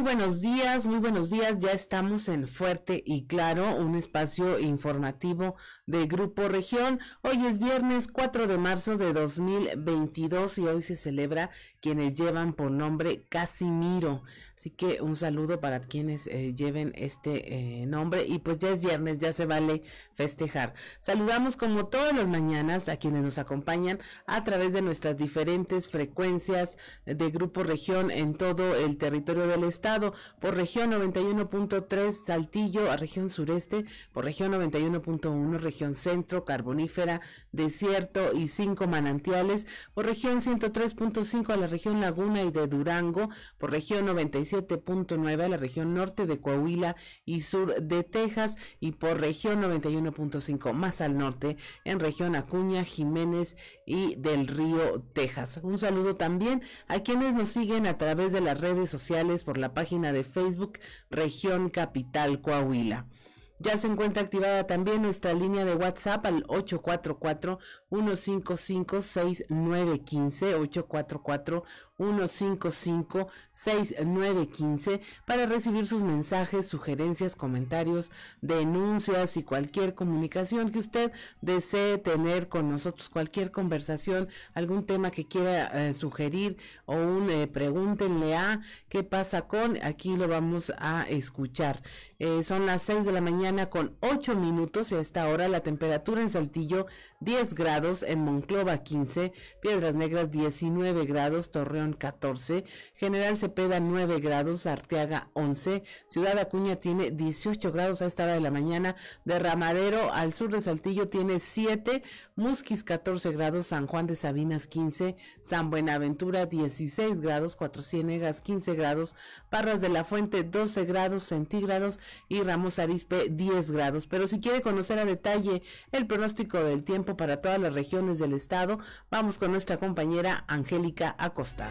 Muy buenos días, muy buenos días. Ya estamos en Fuerte y Claro, un espacio informativo de Grupo Región. Hoy es viernes 4 de marzo de 2022 y hoy se celebra quienes llevan por nombre Casimiro. Así que un saludo para quienes eh, lleven este eh, nombre y pues ya es viernes, ya se vale festejar. Saludamos como todas las mañanas a quienes nos acompañan a través de nuestras diferentes frecuencias de Grupo Región en todo el territorio del estado, por región 91.3 Saltillo a región sureste, por región 91.1 región centro, carbonífera, desierto y cinco manantiales, por región 103.5 a la región Laguna y de Durango, por región 97.9 a la región norte de Coahuila y sur de Texas y por región 91.5 más al norte en región Acuña, Jiménez y del Río, Texas. Un saludo también a quienes nos siguen a través de las redes sociales por la página de Facebook Región Capital Coahuila. Ya se encuentra activada también nuestra línea de WhatsApp al 844-155-6915, 844-155-6915 para recibir sus mensajes, sugerencias, comentarios, denuncias y cualquier comunicación que usted desee tener con nosotros, cualquier conversación, algún tema que quiera eh, sugerir o un eh, pregúntenle a qué pasa con, aquí lo vamos a escuchar. Eh, son las 6 de la mañana con 8 minutos y a esta hora la temperatura en Saltillo 10 grados, en Monclova 15, Piedras Negras 19 grados, Torreón 14, General Cepeda 9 grados, Arteaga 11, Ciudad Acuña tiene 18 grados a esta hora de la mañana, Derramadero al sur de Saltillo tiene 7, Musquis 14 grados, San Juan de Sabinas 15, San Buenaventura 16 grados, Cuatro Ciénegas 15 grados, Parras de la Fuente 12 grados centígrados, y Ramos Arispe 10 grados. Pero si quiere conocer a detalle el pronóstico del tiempo para todas las regiones del estado, vamos con nuestra compañera Angélica Acosta.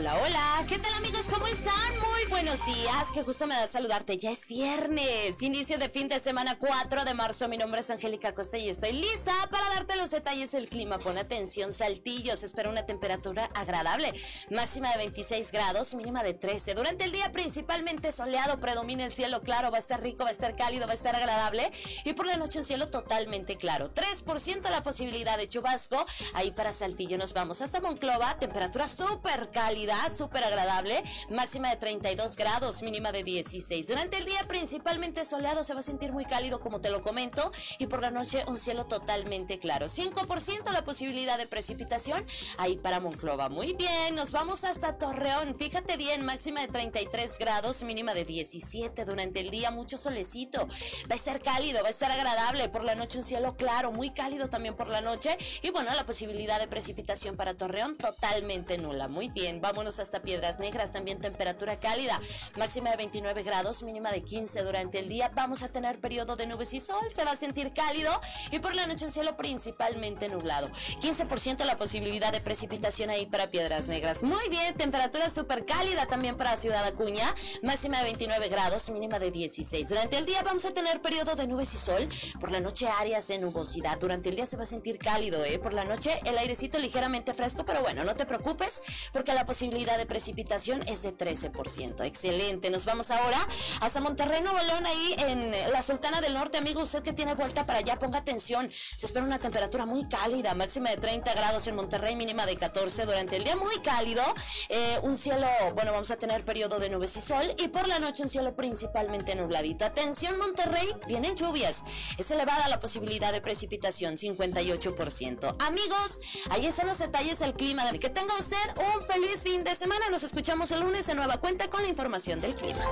Hola, hola, ¿qué tal amigos? ¿Cómo están? Muy buenos días, que justo me da saludarte. Ya es viernes, inicio de fin de semana 4 de marzo. Mi nombre es Angélica Costa y estoy lista para darte los detalles del clima. Pon atención, saltillos. Espera una temperatura agradable, máxima de 26 grados, mínima de 13. Durante el día principalmente soleado, predomina el cielo claro, va a estar rico, va a estar cálido, va a estar agradable. Y por la noche un cielo totalmente claro. 3% la posibilidad de chubasco. Ahí para Saltillo nos vamos hasta Monclova, temperatura súper cálida súper agradable, máxima de 32 grados, mínima de 16. Durante el día principalmente soleado, se va a sentir muy cálido como te lo comento, y por la noche un cielo totalmente claro. 5% la posibilidad de precipitación ahí para Monclova. Muy bien, nos vamos hasta Torreón. Fíjate bien, máxima de 33 grados, mínima de 17. Durante el día mucho solecito. Va a estar cálido, va a estar agradable. Por la noche un cielo claro, muy cálido también por la noche. Y bueno, la posibilidad de precipitación para Torreón totalmente nula. Muy bien, vámonos hasta Piedras Negras, también temperatura cálida, máxima de 29 grados, mínima de 15 durante el día. Vamos a tener periodo de nubes y sol, se va a sentir cálido y por la noche un cielo principalmente nublado. 15% la posibilidad de precipitación ahí para Piedras Negras. Muy bien, temperatura súper cálida también para Ciudad Acuña, máxima de 29 grados, mínima de 16. Durante el día vamos a tener periodo de nubes y sol, por la noche áreas de nubosidad. Durante el día se va a sentir cálido, ¿eh? Por la noche el airecito ligeramente fresco, pero bueno, no te preocupes porque la posibilidad posibilidad de precipitación es de 13%. Excelente. Nos vamos ahora hasta Monterrey, Nuevo León, ahí en la Sultana del Norte. Amigo, usted que tiene vuelta para allá, ponga atención. Se espera una temperatura muy cálida, máxima de 30 grados en Monterrey, mínima de 14 durante el día, muy cálido. Eh, un cielo, bueno, vamos a tener periodo de nubes y sol y por la noche un cielo principalmente nubladito. Atención, Monterrey, vienen lluvias. Es elevada la posibilidad de precipitación, 58%. Amigos, ahí están los detalles del clima. Que tenga usted un feliz de semana. Nos escuchamos el lunes en nueva cuenta con la información del clima.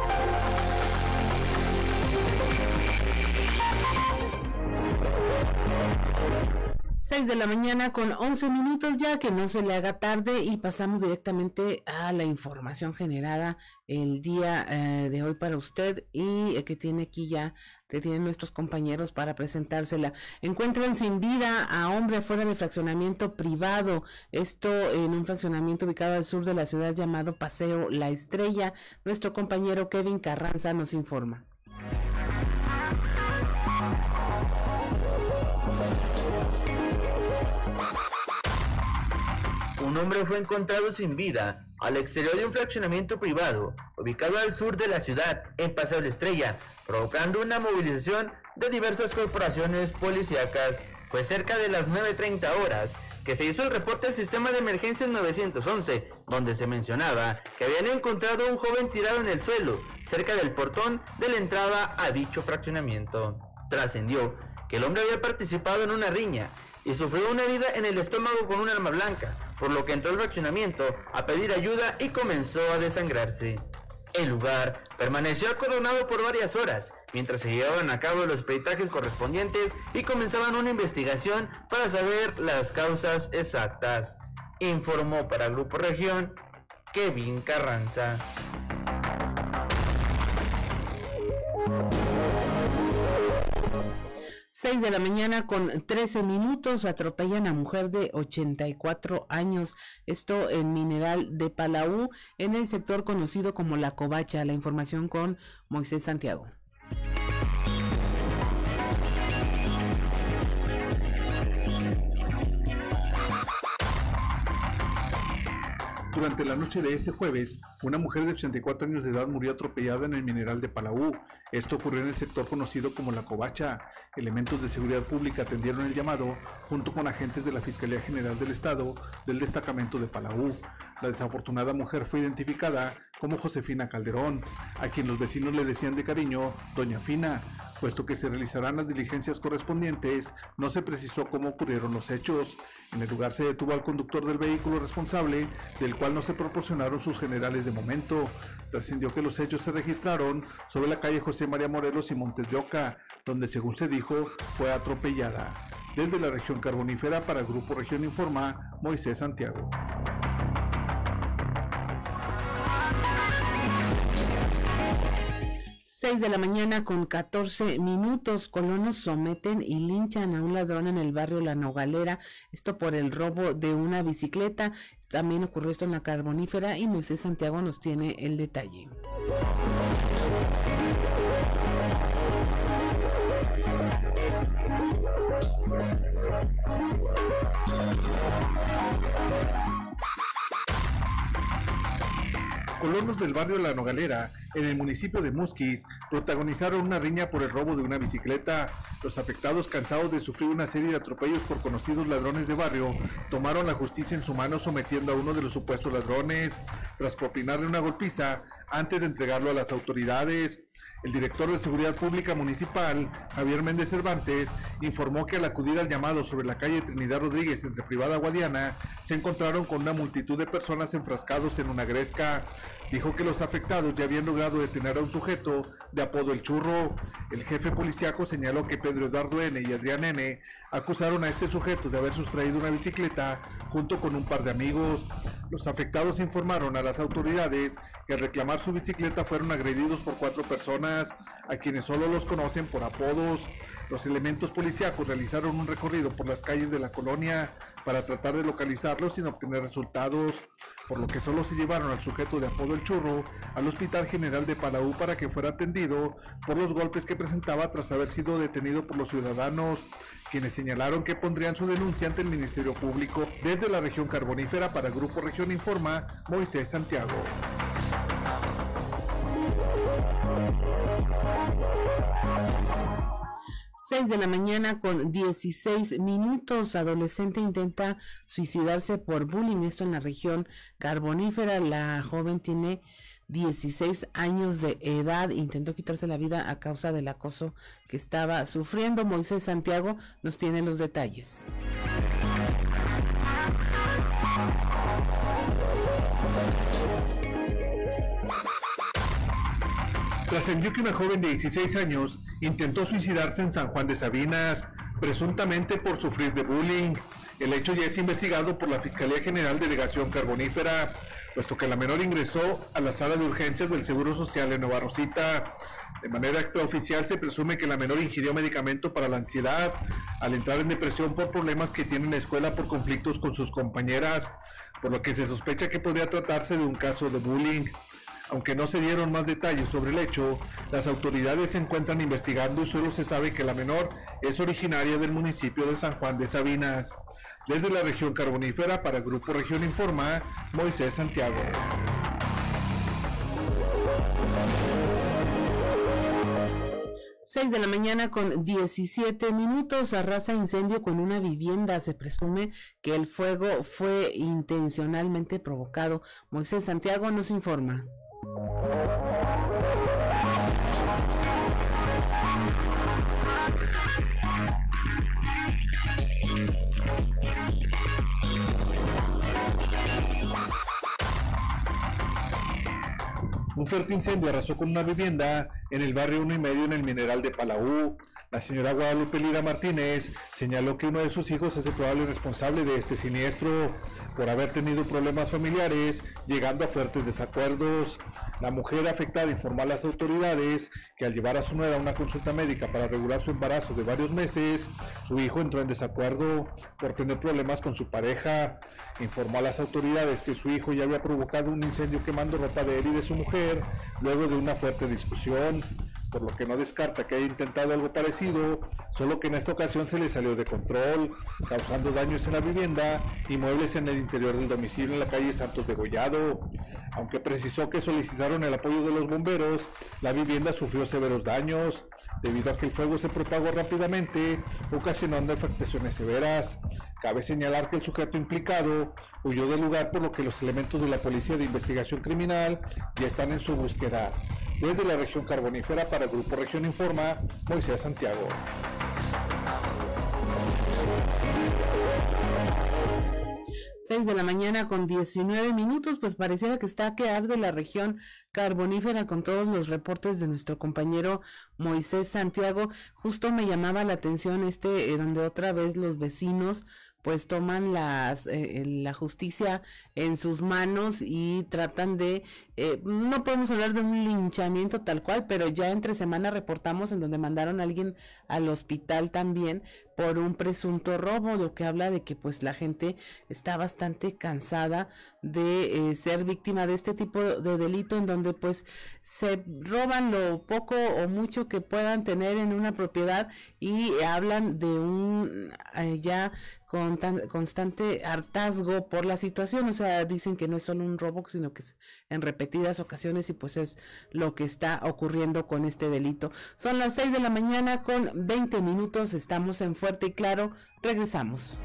6 de la mañana con 11 minutos ya, que no se le haga tarde y pasamos directamente a la información generada el día eh, de hoy para usted y eh, que tiene aquí ya, que tienen nuestros compañeros para presentársela. Encuentran sin vida a hombre fuera de fraccionamiento privado, esto en un fraccionamiento ubicado al sur de la ciudad llamado Paseo La Estrella. Nuestro compañero Kevin Carranza nos informa. un hombre fue encontrado sin vida al exterior de un fraccionamiento privado ubicado al sur de la ciudad, en Paseo La Estrella, provocando una movilización de diversas corporaciones policíacas. Fue cerca de las 9.30 horas que se hizo el reporte al sistema de emergencias 911, donde se mencionaba que habían encontrado a un joven tirado en el suelo, cerca del portón de la entrada a dicho fraccionamiento. Trascendió que el hombre había participado en una riña y sufrió una herida en el estómago con un arma blanca, por lo que entró al fraccionamiento a pedir ayuda y comenzó a desangrarse. El lugar permaneció acordonado por varias horas, mientras se llevaban a cabo los peritajes correspondientes y comenzaban una investigación para saber las causas exactas. Informó para Grupo Región Kevin Carranza. 6 de la mañana con 13 minutos atropellan a mujer de 84 años. Esto en Mineral de Palau, en el sector conocido como La Covacha. La información con Moisés Santiago. Durante la noche de este jueves, una mujer de 84 años de edad murió atropellada en el mineral de Palau. Esto ocurrió en el sector conocido como La Covacha. Elementos de seguridad pública atendieron el llamado junto con agentes de la Fiscalía General del Estado del destacamento de Palau. La desafortunada mujer fue identificada como Josefina Calderón, a quien los vecinos le decían de cariño Doña Fina. Puesto que se realizarán las diligencias correspondientes, no se precisó cómo ocurrieron los hechos. En el lugar se detuvo al conductor del vehículo responsable, del cual no se proporcionaron sus generales de momento. Trascendió que los hechos se registraron sobre la calle José María Morelos y Montes de Oca, donde según se dijo fue atropellada. Desde la región carbonífera para el Grupo Región Informa, Moisés Santiago. 6 de la mañana con 14 minutos, colonos someten y linchan a un ladrón en el barrio La Nogalera, esto por el robo de una bicicleta. También ocurrió esto en la Carbonífera y Moisés Santiago nos tiene el detalle. Colonos del barrio La Nogalera, en el municipio de Musquis, protagonizaron una riña por el robo de una bicicleta. Los afectados, cansados de sufrir una serie de atropellos por conocidos ladrones de barrio, tomaron la justicia en su mano sometiendo a uno de los supuestos ladrones, tras propinarle una golpiza antes de entregarlo a las autoridades. El director de Seguridad Pública Municipal, Javier Méndez Cervantes, informó que al acudir al llamado sobre la calle Trinidad Rodríguez entre Privada Guadiana, se encontraron con una multitud de personas enfrascados en una gresca. Dijo que los afectados ya habían logrado detener a un sujeto de apodo El Churro. El jefe policiaco señaló que Pedro Eduardo N. y Adrián N. acusaron a este sujeto de haber sustraído una bicicleta junto con un par de amigos. Los afectados informaron a las autoridades que al reclamar su bicicleta fueron agredidos por cuatro personas, a quienes solo los conocen por apodos. Los elementos policíacos realizaron un recorrido por las calles de la colonia para tratar de localizarlos sin obtener resultados, por lo que solo se llevaron al sujeto de apodo El Churro al Hospital General de Palau para que fuera atendido por los golpes que presentaba tras haber sido detenido por los ciudadanos, quienes señalaron que pondrían su denuncia ante el Ministerio Público desde la región carbonífera para Grupo Región Informa, Moisés Santiago. 6 de la mañana con 16 minutos. Adolescente intenta suicidarse por bullying. Esto en la región carbonífera. La joven tiene 16 años de edad. Intentó quitarse la vida a causa del acoso que estaba sufriendo. Moisés Santiago nos tiene los detalles. Trascendió que una joven de 16 años intentó suicidarse en San Juan de Sabinas, presuntamente por sufrir de bullying. El hecho ya es investigado por la Fiscalía General Delegación Carbonífera, puesto que la menor ingresó a la sala de urgencias del Seguro Social en Nueva Rosita. De manera extraoficial se presume que la menor ingirió medicamento para la ansiedad al entrar en depresión por problemas que tiene en la escuela por conflictos con sus compañeras, por lo que se sospecha que podría tratarse de un caso de bullying. Aunque no se dieron más detalles sobre el hecho, las autoridades se encuentran investigando y solo se sabe que la menor es originaria del municipio de San Juan de Sabinas. Desde la región carbonífera para Grupo Región Informa, Moisés Santiago. 6 de la mañana con 17 minutos arrasa incendio con una vivienda. Se presume que el fuego fue intencionalmente provocado. Moisés Santiago nos informa. Un fuerte incendio arrasó con una vivienda en el barrio Uno y Medio en el Mineral de Palau. La señora Guadalupe Lira Martínez señaló que uno de sus hijos es el probable responsable de este siniestro por haber tenido problemas familiares, llegando a fuertes desacuerdos. La mujer afectada informó a las autoridades que al llevar a su nuera a una consulta médica para regular su embarazo de varios meses, su hijo entró en desacuerdo por tener problemas con su pareja. Informó a las autoridades que su hijo ya había provocado un incendio quemando ropa de él y de su mujer luego de una fuerte discusión por lo que no descarta que haya intentado algo parecido, solo que en esta ocasión se le salió de control, causando daños en la vivienda y muebles en el interior del domicilio en la calle Santos de Gollado. Aunque precisó que solicitaron el apoyo de los bomberos, la vivienda sufrió severos daños, debido a que el fuego se propagó rápidamente, ocasionando afectaciones severas. Cabe señalar que el sujeto implicado huyó del lugar por lo que los elementos de la Policía de Investigación Criminal ya están en su búsqueda. Desde la región carbonífera para el Grupo Región Informa, Moisés Santiago. 6 de la mañana con 19 minutos, pues pareciera que está a quedar de la región carbonífera con todos los reportes de nuestro compañero Moisés Santiago. Justo me llamaba la atención este, eh, donde otra vez los vecinos pues toman las, eh, la justicia en sus manos y tratan de, eh, no podemos hablar de un linchamiento tal cual, pero ya entre semana reportamos en donde mandaron a alguien al hospital también por un presunto robo, lo que habla de que pues la gente está bastante cansada de eh, ser víctima de este tipo de delito en donde pues se roban lo poco o mucho que puedan tener en una propiedad y hablan de un ya con tan, constante hartazgo por la situación, o sea, dicen que no es solo un robo, sino que es en ocasiones y pues es lo que está ocurriendo con este delito. Son las 6 de la mañana con 20 minutos, estamos en Fuerte y Claro, regresamos.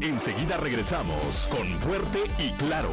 Enseguida regresamos con Fuerte y Claro.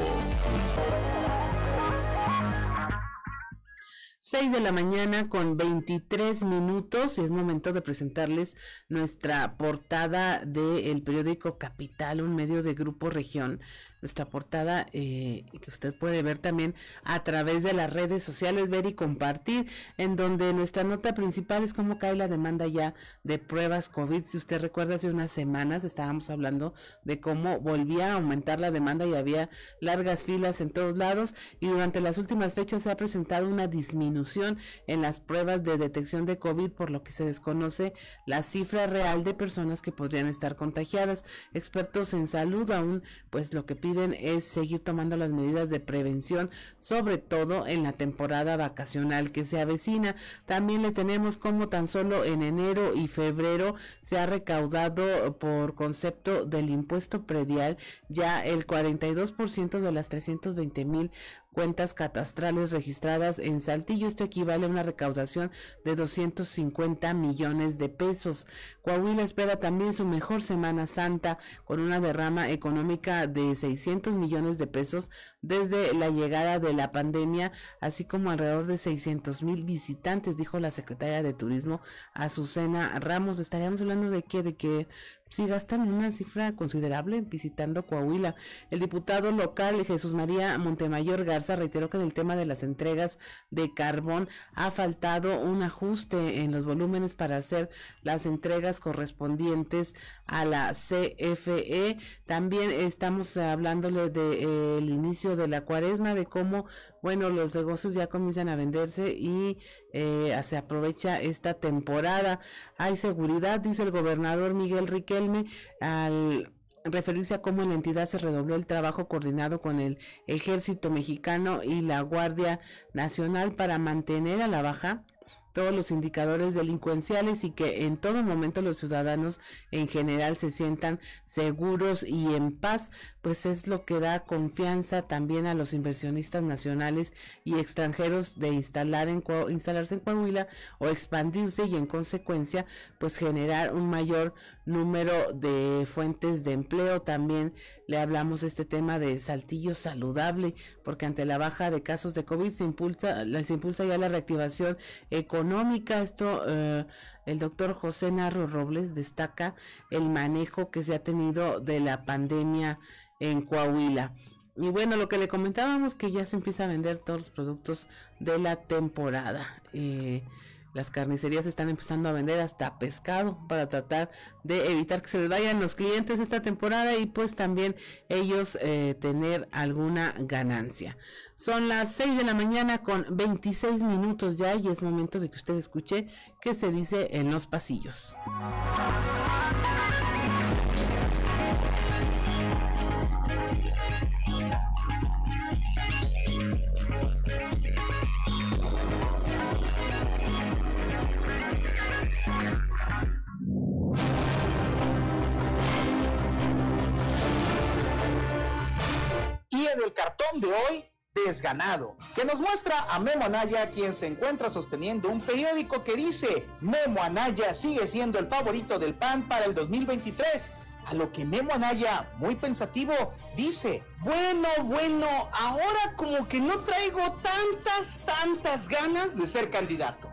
6 de la mañana con 23 minutos y es momento de presentarles nuestra portada del periódico Capital, un medio de Grupo Región nuestra portada eh, que usted puede ver también a través de las redes sociales, ver y compartir, en donde nuestra nota principal es cómo cae la demanda ya de pruebas COVID. Si usted recuerda, hace unas semanas estábamos hablando de cómo volvía a aumentar la demanda y había largas filas en todos lados y durante las últimas fechas se ha presentado una disminución en las pruebas de detección de COVID, por lo que se desconoce la cifra real de personas que podrían estar contagiadas. Expertos en salud aún, pues lo que piden es seguir tomando las medidas de prevención, sobre todo en la temporada vacacional que se avecina. También le tenemos como tan solo en enero y febrero se ha recaudado por concepto del impuesto predial ya el 42% de las 320 mil cuentas catastrales registradas en Saltillo. Esto equivale a una recaudación de 250 millones de pesos. Coahuila espera también su mejor Semana Santa con una derrama económica de 600 millones de pesos desde la llegada de la pandemia, así como alrededor de 600 mil visitantes, dijo la secretaria de Turismo Azucena Ramos. Estaríamos hablando de qué, de que sí gastan una cifra considerable visitando Coahuila. El diputado local Jesús María Montemayor Garza reiteró que en el tema de las entregas de carbón ha faltado un ajuste en los volúmenes para hacer las entregas correspondientes a la CFE. También estamos hablándole del de, inicio de la cuaresma, de cómo, bueno, los negocios ya comienzan a venderse y eh, se aprovecha esta temporada. Hay seguridad, dice el gobernador Miguel Riquelme, al referirse a cómo en la entidad se redobló el trabajo coordinado con el ejército mexicano y la Guardia Nacional para mantener a la baja todos los indicadores delincuenciales y que en todo momento los ciudadanos en general se sientan seguros y en paz, pues es lo que da confianza también a los inversionistas nacionales y extranjeros de instalar en, instalarse en Coahuila o expandirse y en consecuencia pues generar un mayor número de fuentes de empleo. También le hablamos este tema de saltillo saludable, porque ante la baja de casos de COVID se impulsa, se impulsa ya la reactivación económica. Esto, eh, el doctor José Narro Robles destaca el manejo que se ha tenido de la pandemia en Coahuila. Y bueno, lo que le comentábamos que ya se empieza a vender todos los productos de la temporada. Eh, las carnicerías están empezando a vender hasta pescado para tratar de evitar que se les vayan los clientes esta temporada y pues también ellos eh, tener alguna ganancia. Son las 6 de la mañana con 26 minutos ya y es momento de que usted escuche qué se dice en los pasillos. Y el cartón de hoy, desganado, que nos muestra a Memo Anaya, quien se encuentra sosteniendo un periódico que dice, Memo Anaya sigue siendo el favorito del PAN para el 2023. A lo que Memo Anaya, muy pensativo, dice, bueno, bueno, ahora como que no traigo tantas, tantas ganas de ser candidato.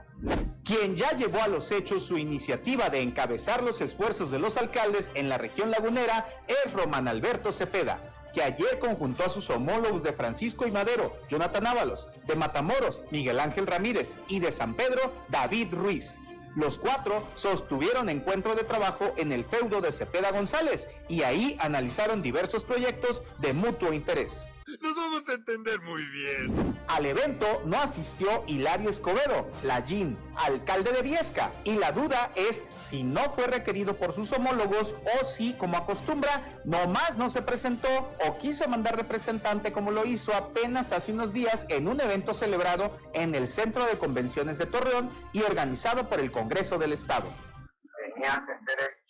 Quien ya llevó a los hechos su iniciativa de encabezar los esfuerzos de los alcaldes en la región lagunera es Román Alberto Cepeda, que ayer conjuntó a sus homólogos de Francisco y Madero, Jonathan Ábalos, de Matamoros, Miguel Ángel Ramírez y de San Pedro, David Ruiz. Los cuatro sostuvieron encuentro de trabajo en el feudo de Cepeda González y ahí analizaron diversos proyectos de mutuo interés. Nos vamos a entender muy bien. Al evento no asistió Hilario Escobedo, Lallín, alcalde de Viesca, y la duda es si no fue requerido por sus homólogos o si, como acostumbra, nomás no se presentó o quiso mandar representante como lo hizo apenas hace unos días en un evento celebrado en el Centro de Convenciones de Torreón y organizado por el Congreso del Estado. Tenía que ser el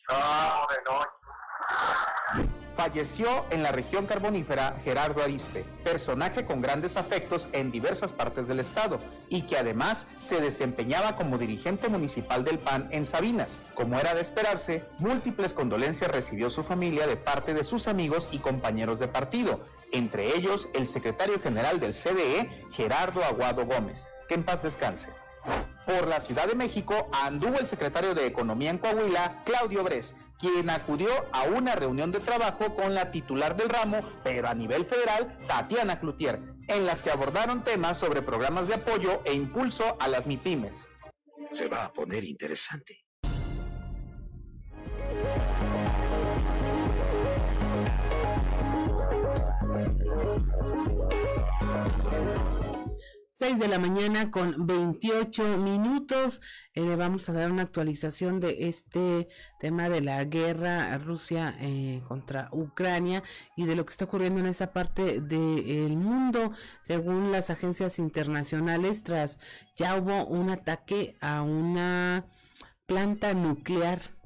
de noche falleció en la región carbonífera Gerardo Arispe, personaje con grandes afectos en diversas partes del estado y que además se desempeñaba como dirigente municipal del PAN en Sabinas. Como era de esperarse, múltiples condolencias recibió su familia de parte de sus amigos y compañeros de partido, entre ellos el secretario general del CDE, Gerardo Aguado Gómez. Que en paz descanse. Por la Ciudad de México anduvo el secretario de Economía en Coahuila, Claudio Bres, quien acudió a una reunión de trabajo con la titular del ramo, pero a nivel federal, Tatiana Cloutier, en las que abordaron temas sobre programas de apoyo e impulso a las MIPIMES. Se va a poner interesante. 6 de la mañana con 28 minutos. Eh, vamos a dar una actualización de este tema de la guerra Rusia eh, contra Ucrania y de lo que está ocurriendo en esa parte del mundo. Según las agencias internacionales, tras ya hubo un ataque a una planta nuclear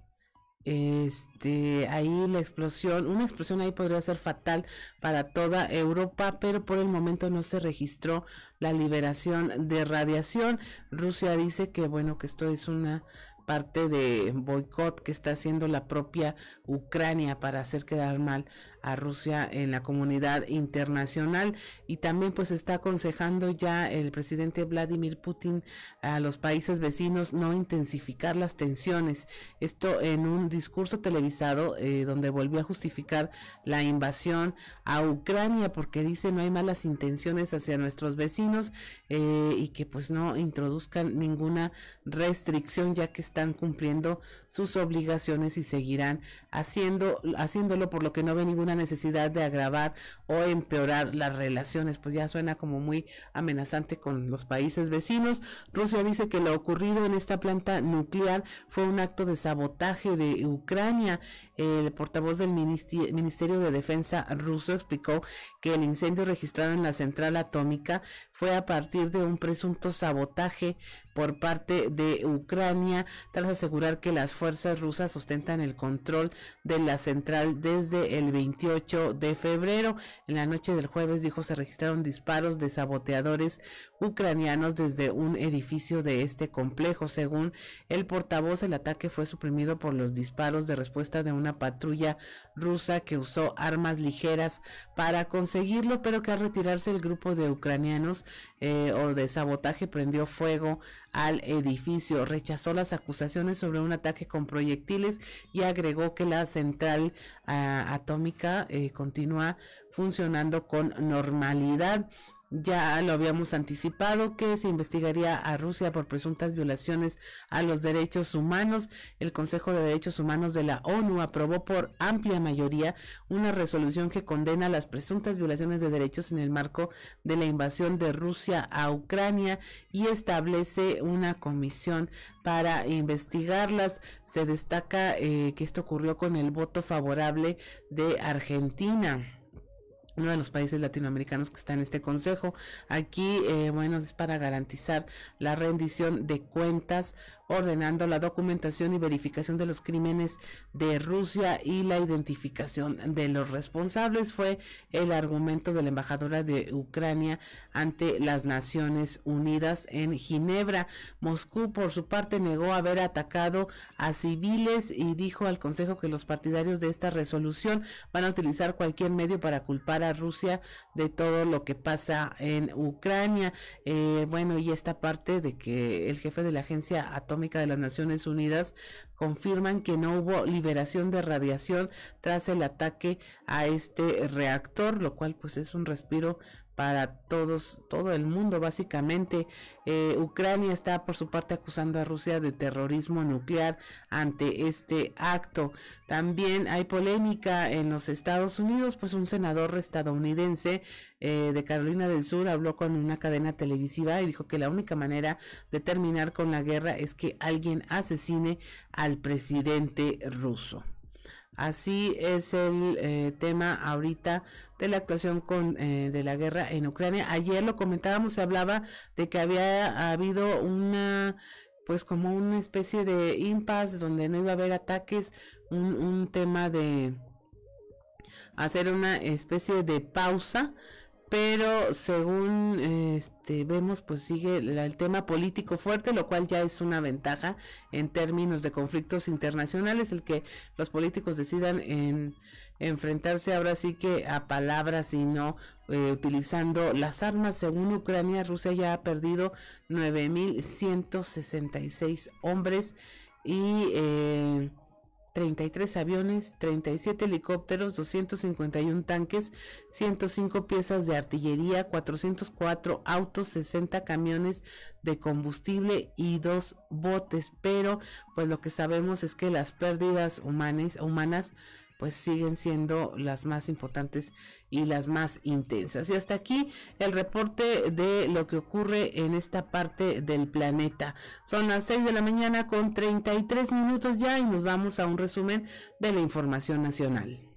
este, ahí la explosión, una explosión ahí podría ser fatal para toda Europa, pero por el momento no se registró la liberación de radiación. Rusia dice que bueno, que esto es una parte de boicot que está haciendo la propia Ucrania para hacer quedar mal a Rusia en la comunidad internacional y también pues está aconsejando ya el presidente Vladimir Putin a los países vecinos no intensificar las tensiones. Esto en un discurso televisado eh, donde volvió a justificar la invasión a Ucrania porque dice no hay malas intenciones hacia nuestros vecinos eh, y que pues no introduzcan ninguna restricción ya que están cumpliendo sus obligaciones y seguirán haciendo haciéndolo por lo que no ve ninguna necesidad de agravar o empeorar las relaciones, pues ya suena como muy amenazante con los países vecinos. Rusia dice que lo ocurrido en esta planta nuclear fue un acto de sabotaje de Ucrania. El portavoz del Ministerio de Defensa ruso explicó que el incendio registrado en la central atómica fue a partir de un presunto sabotaje por parte de Ucrania tras asegurar que las fuerzas rusas ostentan el control de la central desde el 28 de febrero. En la noche del jueves dijo se registraron disparos de saboteadores ucranianos desde un edificio de este complejo. Según el portavoz, el ataque fue suprimido por los disparos de respuesta de una patrulla rusa que usó armas ligeras para conseguirlo, pero que al retirarse el grupo de ucranianos eh, o de sabotaje prendió fuego al edificio. Rechazó las acusaciones sobre un ataque con proyectiles y agregó que la central ah, atómica eh, continúa funcionando con normalidad. Ya lo habíamos anticipado que se investigaría a Rusia por presuntas violaciones a los derechos humanos. El Consejo de Derechos Humanos de la ONU aprobó por amplia mayoría una resolución que condena las presuntas violaciones de derechos en el marco de la invasión de Rusia a Ucrania y establece una comisión para investigarlas. Se destaca eh, que esto ocurrió con el voto favorable de Argentina uno de los países latinoamericanos que está en este consejo. Aquí, eh, bueno, es para garantizar la rendición de cuentas ordenando la documentación y verificación de los crímenes de Rusia y la identificación de los responsables fue el argumento de la embajadora de Ucrania ante las Naciones Unidas en Ginebra. Moscú, por su parte, negó haber atacado a civiles y dijo al Consejo que los partidarios de esta resolución van a utilizar cualquier medio para culpar a Rusia de todo lo que pasa en Ucrania. Eh, bueno, y esta parte de que el jefe de la agencia de las Naciones Unidas confirman que no hubo liberación de radiación tras el ataque a este reactor, lo cual pues es un respiro para todos, todo el mundo básicamente. Eh, Ucrania está por su parte acusando a Rusia de terrorismo nuclear ante este acto. También hay polémica en los Estados Unidos, pues un senador estadounidense eh, de Carolina del Sur habló con una cadena televisiva y dijo que la única manera de terminar con la guerra es que alguien asesine al presidente ruso. Así es el eh, tema ahorita de la actuación con, eh, de la guerra en Ucrania. Ayer lo comentábamos, se hablaba de que había habido una, pues como una especie de impasse donde no iba a haber ataques, un, un tema de hacer una especie de pausa pero según este vemos pues sigue el tema político fuerte lo cual ya es una ventaja en términos de conflictos internacionales el que los políticos decidan en enfrentarse ahora sí que a palabras y no eh, utilizando las armas. Según Ucrania Rusia ya ha perdido 9166 hombres y eh, 33 aviones, 37 helicópteros, 251 tanques, 105 piezas de artillería, 404 autos, 60 camiones de combustible y dos botes. Pero pues lo que sabemos es que las pérdidas humanas, humanas pues siguen siendo las más importantes y las más intensas. Y hasta aquí el reporte de lo que ocurre en esta parte del planeta. Son las 6 de la mañana con 33 minutos ya y nos vamos a un resumen de la información nacional.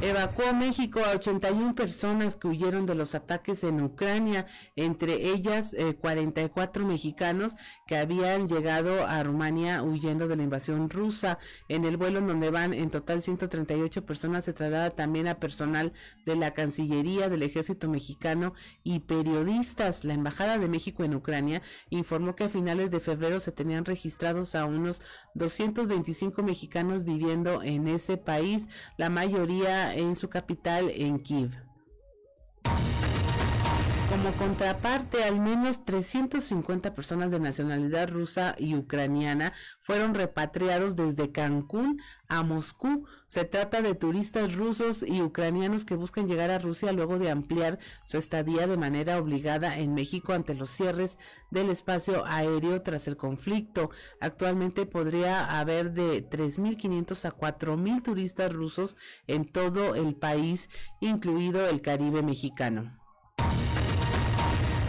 Evacuó México a 81 personas que huyeron de los ataques en Ucrania, entre ellas 44 eh, mexicanos que habían llegado a Rumania huyendo de la invasión rusa. En el vuelo donde van en total 138 personas se traslada también a personal de la Cancillería, del Ejército Mexicano y periodistas. La Embajada de México en Ucrania informó que a finales de febrero se tenían registrados a unos 225 mexicanos viviendo en ese país, la mayoría en su capital, en Kiev. Como contraparte, al menos 350 personas de nacionalidad rusa y ucraniana fueron repatriados desde Cancún a Moscú. Se trata de turistas rusos y ucranianos que buscan llegar a Rusia luego de ampliar su estadía de manera obligada en México ante los cierres del espacio aéreo tras el conflicto. Actualmente podría haber de 3.500 a 4.000 turistas rusos en todo el país, incluido el Caribe mexicano.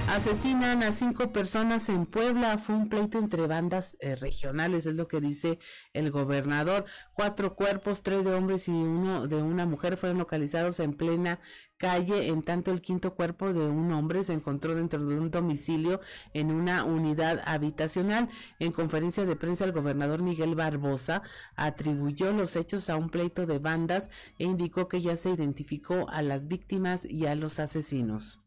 Asesinan a cinco personas en Puebla. Fue un pleito entre bandas eh, regionales, es lo que dice el gobernador. Cuatro cuerpos, tres de hombres y uno de una mujer fueron localizados en plena calle. En tanto, el quinto cuerpo de un hombre se encontró dentro de un domicilio en una unidad habitacional. En conferencia de prensa, el gobernador Miguel Barbosa atribuyó los hechos a un pleito de bandas e indicó que ya se identificó a las víctimas y a los asesinos.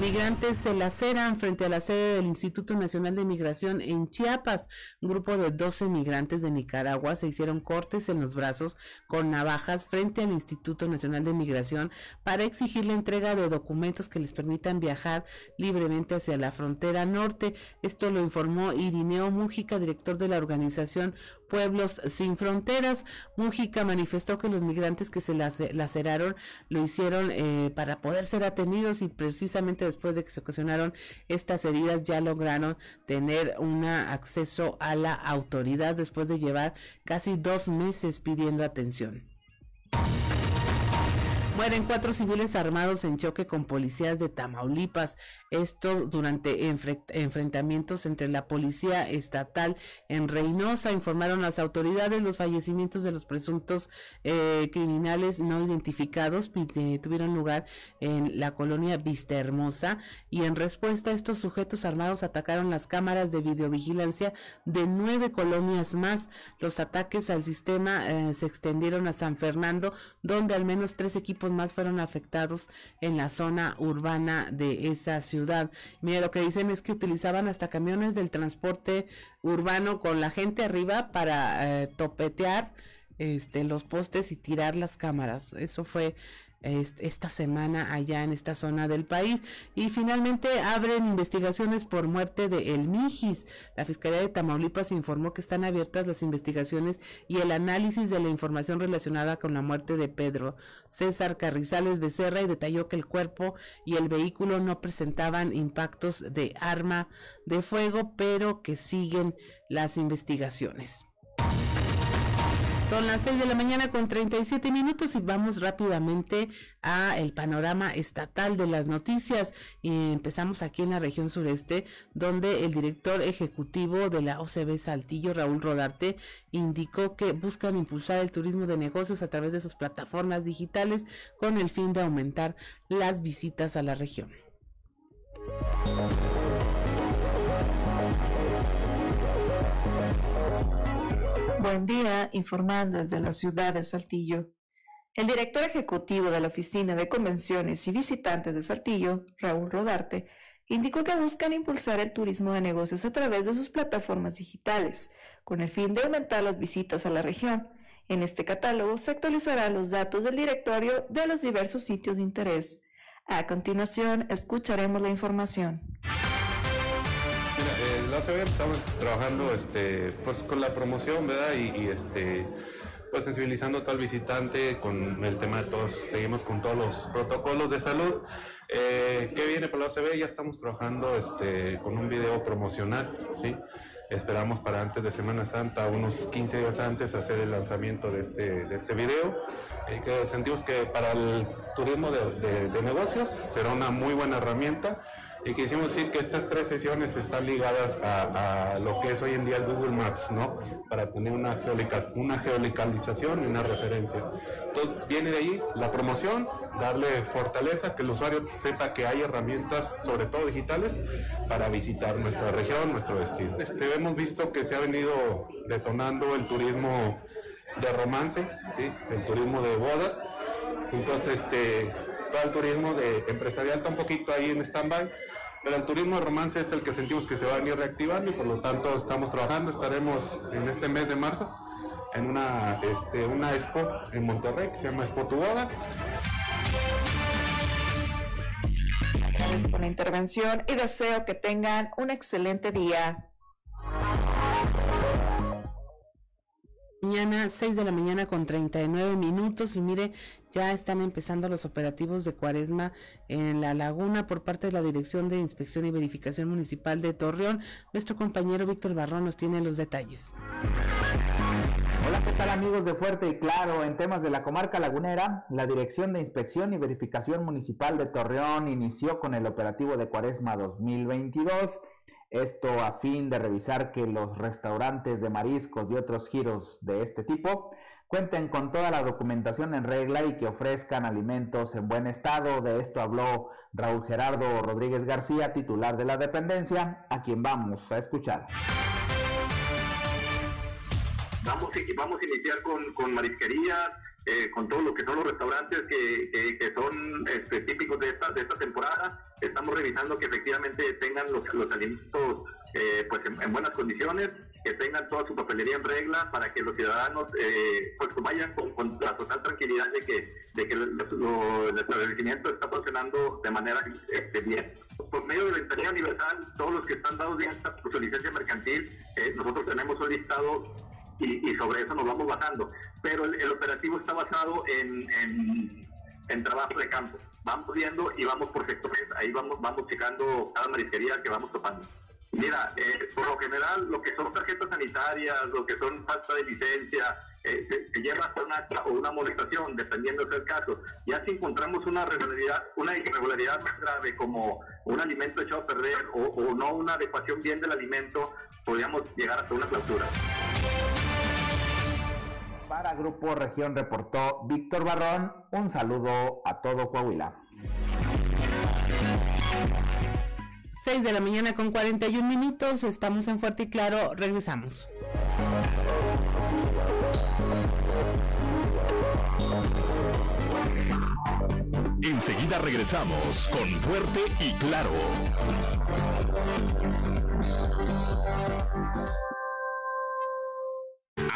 Migrantes se laceran frente a la sede del Instituto Nacional de Migración en Chiapas. Un grupo de 12 migrantes de Nicaragua se hicieron cortes en los brazos con navajas frente al Instituto Nacional de Migración para exigir la entrega de documentos que les permitan viajar libremente hacia la frontera norte. Esto lo informó Irineo Mújica, director de la organización Pueblos Sin Fronteras. Mújica manifestó que los migrantes que se laceraron lo hicieron eh, para poder ser atendidos y precisamente después de que se ocasionaron estas heridas ya lograron tener un acceso a la autoridad después de llevar casi dos meses pidiendo atención. Mueren cuatro civiles armados en choque con policías de Tamaulipas. Esto durante enfrentamientos entre la policía estatal en Reynosa. Informaron las autoridades los fallecimientos de los presuntos eh, criminales no identificados eh, tuvieron lugar en la colonia Vista Hermosa y en respuesta estos sujetos armados atacaron las cámaras de videovigilancia de nueve colonias más. Los ataques al sistema eh, se extendieron a San Fernando donde al menos tres equipos más fueron afectados en la zona urbana de esa ciudad. Mira, lo que dicen es que utilizaban hasta camiones del transporte urbano con la gente arriba para eh, topetear este, los postes y tirar las cámaras. Eso fue esta semana allá en esta zona del país y finalmente abren investigaciones por muerte de El Mijis. La Fiscalía de Tamaulipas informó que están abiertas las investigaciones y el análisis de la información relacionada con la muerte de Pedro César Carrizales Becerra y detalló que el cuerpo y el vehículo no presentaban impactos de arma de fuego, pero que siguen las investigaciones. Son las 6 de la mañana con 37 minutos y vamos rápidamente a el panorama estatal de las noticias. Y empezamos aquí en la región sureste, donde el director ejecutivo de la OCB Saltillo, Raúl Rodarte, indicó que buscan impulsar el turismo de negocios a través de sus plataformas digitales con el fin de aumentar las visitas a la región. Buen día, informando desde la ciudad de Saltillo. El director ejecutivo de la Oficina de Convenciones y Visitantes de Saltillo, Raúl Rodarte, indicó que buscan impulsar el turismo de negocios a través de sus plataformas digitales, con el fin de aumentar las visitas a la región. En este catálogo se actualizarán los datos del directorio de los diversos sitios de interés. A continuación, escucharemos la información estamos trabajando este, pues, con la promoción, ¿verdad? Y, este, pues sensibilizando a todo el visitante con el tema de todos, seguimos con todos los protocolos de salud. Eh, ¿Qué viene para la OCB? Ya estamos trabajando este, con un video promocional, ¿sí? Esperamos para antes de Semana Santa, unos 15 días antes, hacer el lanzamiento de este, de este video. Y que sentimos que para el turismo de, de negocios será una muy buena herramienta y quisimos decir que estas tres sesiones están ligadas a, lo que es hoy en día el Google Maps, ¿no? Para tener una, una geolocalización y una referencia. Entonces, viene de ahí la promoción, darle fortaleza, que el usuario sepa que hay herramientas, sobre todo digitales, para visitar nuestra región, nuestro destino. Este, hemos visto que se ha venido detonando el turismo de romance, ¿sí? el turismo de bodas. Entonces, este, todo el turismo de empresarial está un poquito ahí en stand-by, pero el turismo de romance es el que sentimos que se va a venir reactivando y por lo tanto estamos trabajando, estaremos en este mes de marzo en una, este, una expo en Monterrey que se llama Expo Tu Boda. Agradezco la intervención y deseo que tengan un excelente día. Mañana, 6 de la mañana con 39 minutos y mire, ya están empezando los operativos de cuaresma en la laguna por parte de la Dirección de Inspección y Verificación Municipal de Torreón. Nuestro compañero Víctor Barrón nos tiene los detalles. Hola, ¿qué tal amigos de Fuerte y Claro? En temas de la comarca lagunera, la Dirección de Inspección y Verificación Municipal de Torreón inició con el operativo de cuaresma 2022 esto a fin de revisar que los restaurantes de mariscos y otros giros de este tipo cuenten con toda la documentación en regla y que ofrezcan alimentos en buen estado. De esto habló Raúl Gerardo Rodríguez García, titular de la dependencia, a quien vamos a escuchar. Vamos, vamos a iniciar con, con marisquerías, eh, con todo lo que son los restaurantes que, que, son este, típicos de esta, de esta temporada. Estamos revisando que efectivamente tengan los, los alimentos eh, pues en, buenas condiciones, que tengan toda su papelería en regla para que los ciudadanos eh, pues vayan con, la total tranquilidad de que, de que el, establecimiento está funcionando de manera este, bien. Por medio de la ventanilla universal, todos los que están dados de alta por su licencia mercantil, nosotros tenemos un listado y, sobre eso nos vamos bajando. Pero el, operativo está basado en, en, trabajo de campo. Vamos viendo y vamos por sectores, ahí vamos, vamos checando cada marisquería que vamos topando. Mira, eh, por lo general, lo que son tarjetas sanitarias, lo que son falta de licencia, eh, se, lleva hasta una o una molestación, dependiendo del caso. Ya si encontramos una irregularidad, una irregularidad más grave como un alimento echado a perder o no una adecuación bien del alimento, podríamos llegar hasta una clausura. Para Grupo Región reportó Víctor Barrón. Un saludo a todo Coahuila. 6 de la mañana con 41 minutos. Estamos en Fuerte y Claro. Regresamos. Enseguida regresamos con Fuerte y Claro.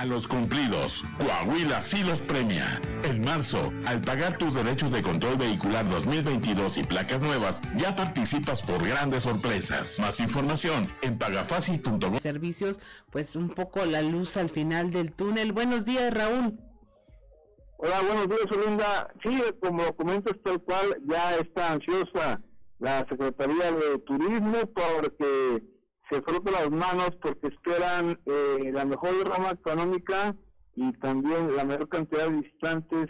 A los cumplidos, Coahuila sí los premia. En marzo, al pagar tus derechos de control vehicular 2022 y placas nuevas, ya participas por grandes sorpresas. Más información en pagafácil.com. Servicios, pues un poco la luz al final del túnel. Buenos días, Raúl. Hola, buenos días, Olinda. Sí, como comentas tal cual, ya está ansiosa la Secretaría de Turismo porque se frotan las manos porque esperan eh, la mejor rama económica y también la mayor cantidad de visitantes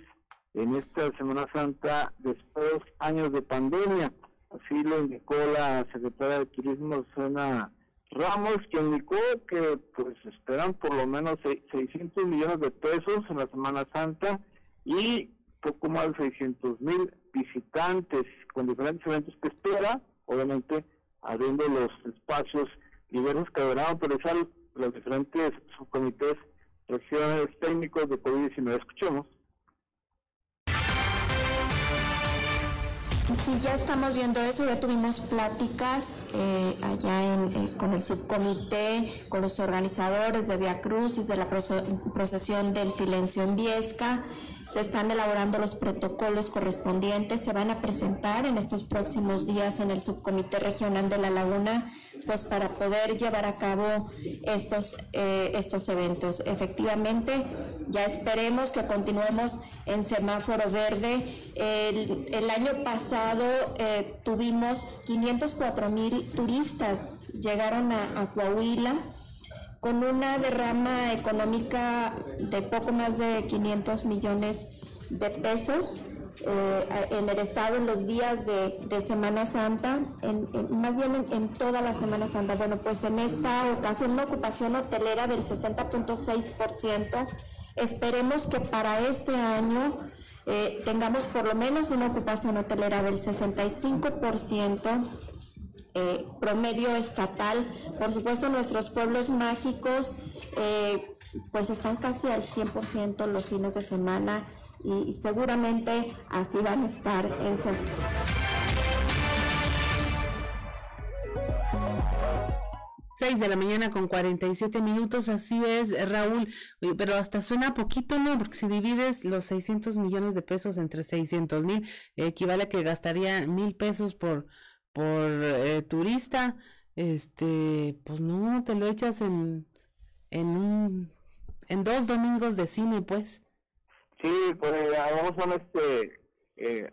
en esta Semana Santa después años de pandemia. Así lo indicó la secretaria de Turismo, Susana Ramos, que indicó que pues esperan por lo menos 600 millones de pesos en la Semana Santa y poco más de 600 mil visitantes con diferentes eventos que espera, obviamente abriendo los espacios diversos deberán autorizar los diferentes subcomités, regiones técnicos de COVID-19. Escuchemos. Sí, ya estamos viendo eso, ya tuvimos pláticas eh, allá en, eh, con el subcomité, con los organizadores de Via Crucis, de la procesión del silencio en Viesca, se están elaborando los protocolos correspondientes, se van a presentar en estos próximos días en el subcomité regional de la Laguna, pues para poder llevar a cabo estos, eh, estos eventos. Efectivamente, ya esperemos que continuemos en semáforo verde. El, año pasado eh, tuvimos 504 mil turistas, llegaron a, a Coahuila con una derrama económica de poco más de 500 millones de pesos eh, en el estado en los días de, Semana Santa, en, más bien en, toda la Semana Santa. Bueno, pues en esta ocasión una ocupación hotelera del 60.6%. Esperemos que para este año eh, tengamos por lo menos una ocupación hotelera del 65%. Eh, promedio estatal. Por supuesto, nuestros pueblos mágicos pues están casi al 100% los fines de semana y seguramente así van a estar en 6 de la mañana con 47 minutos, así es, Raúl, pero hasta suena poquito, ¿no? Porque si divides los 600 millones de pesos entre 600 mil, equivale a que gastaría mil pesos por, por eh, turista, este, pues no, te lo echas en, en un, en dos domingos de cine, pues. Sí, pues vamos son este, eh,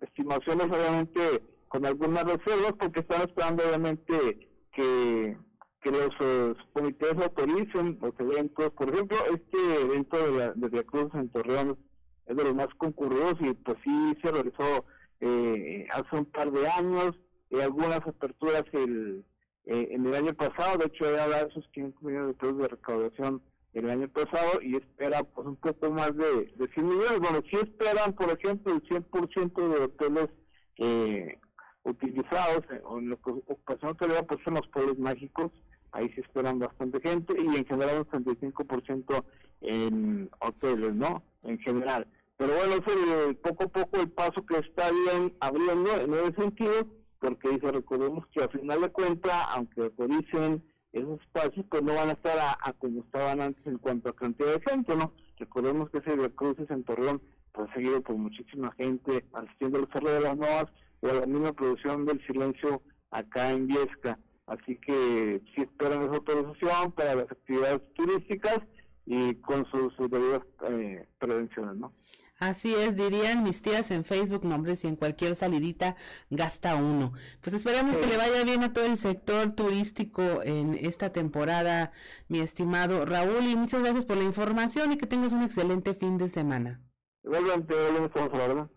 estimaciones obviamente con algunas reservas porque están esperando obviamente que, que los eh, comités autoricen los eventos. Por ejemplo, este evento de, la, de Via Cruz en Torreón es de los más concurridos y pues sí se realizó eh, hace un par de años, algunas aperturas el, en el año pasado, de hecho ya de esos 500 millones de pesos de recaudación el año pasado y espera pues un poco más de, de 100 millones. Bueno, si esperan, por ejemplo, el 100% de hoteles eh, utilizados en la ocupación hotelera, pues son los pueblos mágicos, ahí se esperan bastante gente y en general un 35% en hoteles, ¿no? En general. Pero bueno, es poco a poco el paso que está bien abriendo en ese sentido, porque dice, recordemos que al final de cuentas, aunque autoricen esos espacios pues no van a estar a, como estaban antes en cuanto a cantidad de gente, ¿no? Recordemos que ese Cruces en Torreón pues seguido por muchísima gente asistiendo al Cerro de las Novas o a la misma producción del silencio acá en Viesca. Así que sí esperan esa autorización para las actividades turísticas y con sus, debidas eh, prevenciones, ¿no? Así es, dirían mis tías en Facebook, nombres y en cualquier salidita gasta uno. Pues esperamos que le vaya bien a todo el sector turístico en esta temporada, mi estimado Raúl, y muchas gracias por la información y que tengas un excelente fin de semana. Igualmente, ¿verdad?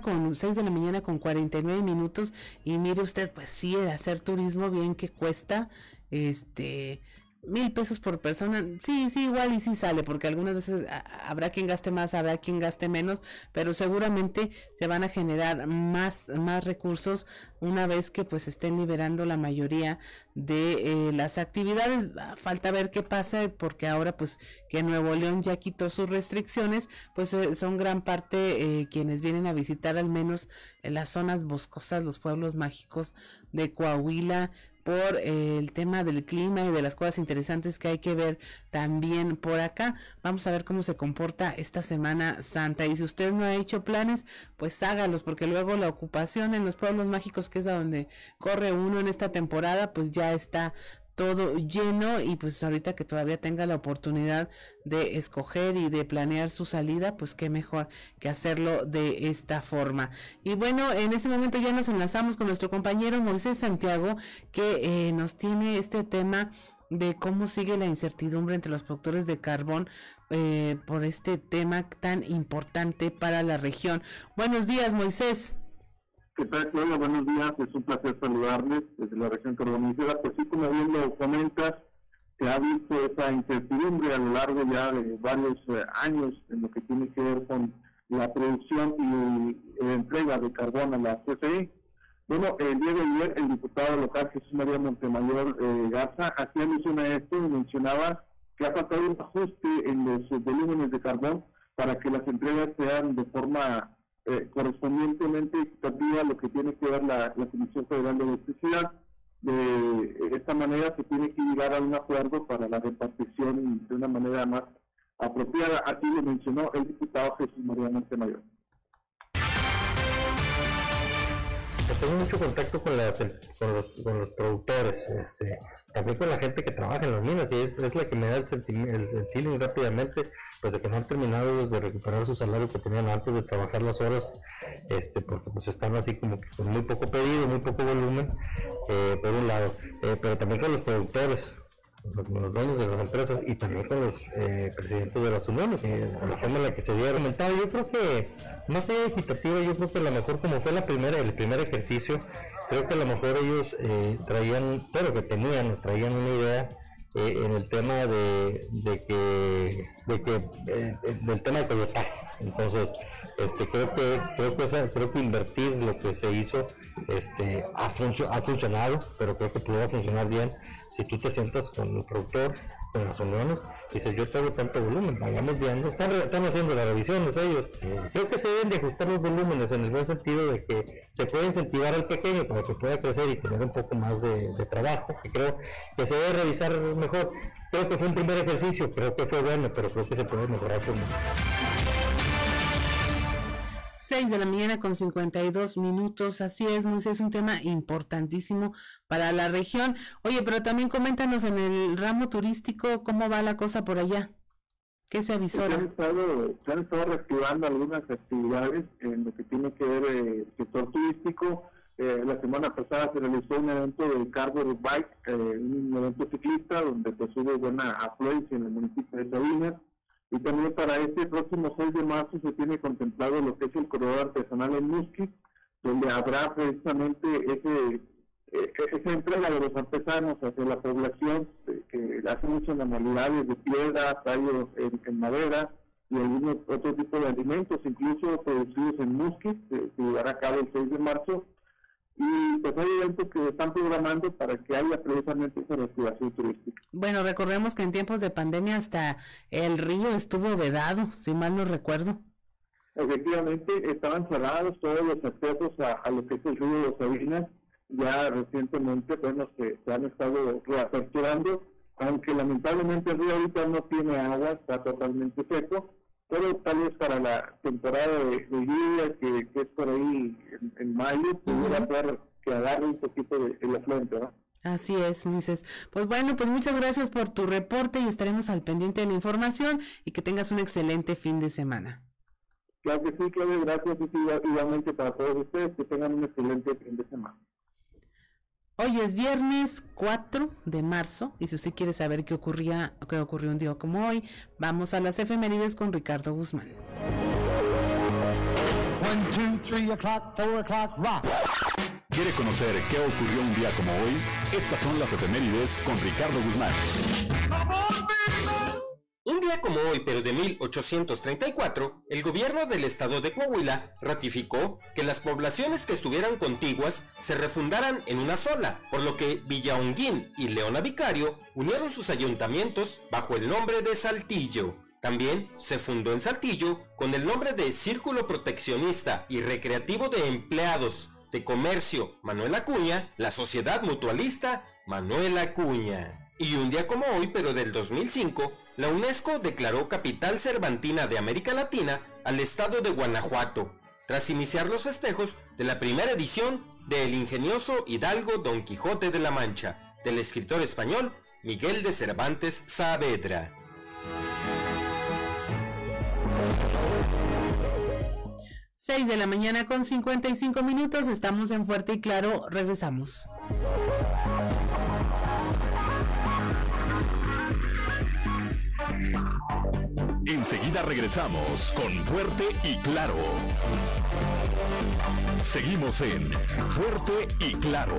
con 6 de la mañana con 49 minutos y mire usted pues sí hacer turismo bien que cuesta este mil pesos por persona, sí, sí, igual y sí sale, porque algunas veces habrá quien gaste más, habrá quien gaste menos, pero seguramente se van a generar más, más recursos una vez que pues estén liberando la mayoría de eh, las actividades. Falta ver qué pasa, porque ahora pues que Nuevo León ya quitó sus restricciones, pues eh, son gran parte eh, quienes vienen a visitar al menos en las zonas boscosas, los pueblos mágicos de Coahuila, por el tema del clima y de las cosas interesantes que hay que ver también por acá. Vamos a ver cómo se comporta esta Semana Santa. Y si usted no ha hecho planes, pues hágalos, porque luego la ocupación en los pueblos mágicos, que es a donde corre uno en esta temporada, pues ya está todo lleno y pues ahorita que todavía tenga la oportunidad de escoger y de planear su salida, pues qué mejor que hacerlo de esta forma. Y bueno, en este momento ya nos enlazamos con nuestro compañero Moisés Santiago, que eh, nos tiene este tema de cómo sigue la incertidumbre entre los productores de carbón eh, por este tema tan importante para la región. Buenos días, Moisés. ¿Qué tal, Claudia? Buenos días, es un placer saludarles desde la región carbonífera. Pues sí, como bien lo comentas, se ha visto esa incertidumbre a lo largo ya de varios eh, años en lo que tiene que ver con la producción y la entrega de carbón a la CFE. Bueno, el día de ayer el diputado local Jesús María Montemayor eh, Garza hacía alusión a esto y mencionaba que ha faltado un ajuste en los volúmenes de carbón para que las entregas sean de forma eh, correspondientemente equitativa lo que tiene que ver la, Comisión Federal de Electricidad. De esta manera se tiene que llegar a un acuerdo para la repartición de una manera más apropiada. Aquí lo mencionó el diputado Jesús María Tengo mucho contacto con, las, con, los, con los productores, este, también con la gente que trabaja en las minas, y es, la que me da el, el, feeling rápidamente, pues de que no han terminado de recuperar su salario que tenían antes de trabajar las horas, este, porque pues están así como que con muy poco pedido, muy poco volumen, eh, por un lado, eh, pero también con los productores, con los dueños de las empresas y también con los eh, presidentes de las uniones, la forma en la que se había argumentado. Yo creo que, más allá de equitativa, yo creo que a lo mejor como fue la primera, el primer ejercicio, creo que a lo mejor ellos eh, traían, pero que tenían, traían una idea eh, en el tema de, de que, de que del tema de coyotaje. Entonces, este, creo que creo que creo que invertir lo que se hizo este, ha, ha funcionado, pero creo que pudo funcionar bien si tú te sientas con el productor, con las uniones, dices, yo tengo tanto volumen, vayamos viendo, están, están haciendo las revisiones ellos. Creo que se deben de ajustar los volúmenes en el buen sentido de que se puede incentivar al pequeño para que pueda crecer y tener un poco más de, trabajo, que creo que se debe revisar mejor. Creo que fue un primer ejercicio, creo que fue bueno, pero creo que se puede mejorar por más. 6 de la mañana con 52 minutos. Así es, Moisés, es un tema importantísimo para la región. Oye, pero también coméntanos en el ramo turístico cómo va la cosa por allá. ¿Qué se avisó? Se han estado, se han estado reactivando algunas actividades en lo que tiene que ver el eh, sector turístico. Eh, la semana pasada se realizó un evento del Carver Bike, eh, un evento ciclista donde pues hubo buena afluencia en el municipio de Sabinas y también para este próximo 6 de marzo se tiene contemplado lo que es el corredor artesanal en Musquis, donde habrá precisamente ese, eh, esa entrega de los artesanos hacia la población eh, que hace muchas manualidades de piedra, tallos en, madera y algunos otros tipos de alimentos, incluso producidos en Musquis, que se llevará a cabo el 6 de marzo y pues hay eventos que están programando para que haya precisamente esa reactivación turística. Bueno, recordemos que en tiempos de pandemia hasta el río estuvo vedado, si mal no recuerdo. Efectivamente, estaban cerrados todos los accesos a, lo que es el río de los Sabinas. Ya recientemente, bueno, se, se han estado reaperturando, aunque lamentablemente el río ahorita no tiene agua, está totalmente seco pero tal vez para la temporada de, lluvia que, es por ahí en, mayo, pudiera ser que agarre un poquito de, la fuente, ¿no? Así es, Moisés. Pues bueno, pues muchas gracias por tu reporte y estaremos al pendiente de la información y que tengas un excelente fin de semana. Claro que sí, Claudia, gracias y igualmente para todos ustedes, que tengan un excelente fin de semana. Hoy es viernes 4 de marzo y si usted quiere saber qué ocurría, qué ocurrió un día como hoy, vamos a las efemérides con Ricardo Guzmán. ¿Quiere conocer qué ocurrió un día como hoy? Estas son las efemérides con Ricardo Guzmán. Un día como hoy, pero de 1834, el gobierno del estado de Coahuila ratificó que las poblaciones que estuvieran contiguas se refundaran en una sola, por lo que Villaonguín y Leona Vicario unieron sus ayuntamientos bajo el nombre de Saltillo. También se fundó en Saltillo con el nombre de Círculo Proteccionista y Recreativo de Empleados de Comercio Manuel Acuña, la Sociedad Mutualista Manuel Acuña. Y un día como hoy, pero del 2005, la UNESCO declaró capital cervantina de América Latina al estado de Guanajuato, tras iniciar los festejos de la primera edición del ingenioso Hidalgo Don Quijote de la Mancha, del escritor español Miguel de Cervantes Saavedra. Seis de la mañana con 55 minutos, estamos en Fuerte y Claro, regresamos. Enseguida regresamos con Fuerte y Claro. Seguimos en Fuerte y Claro.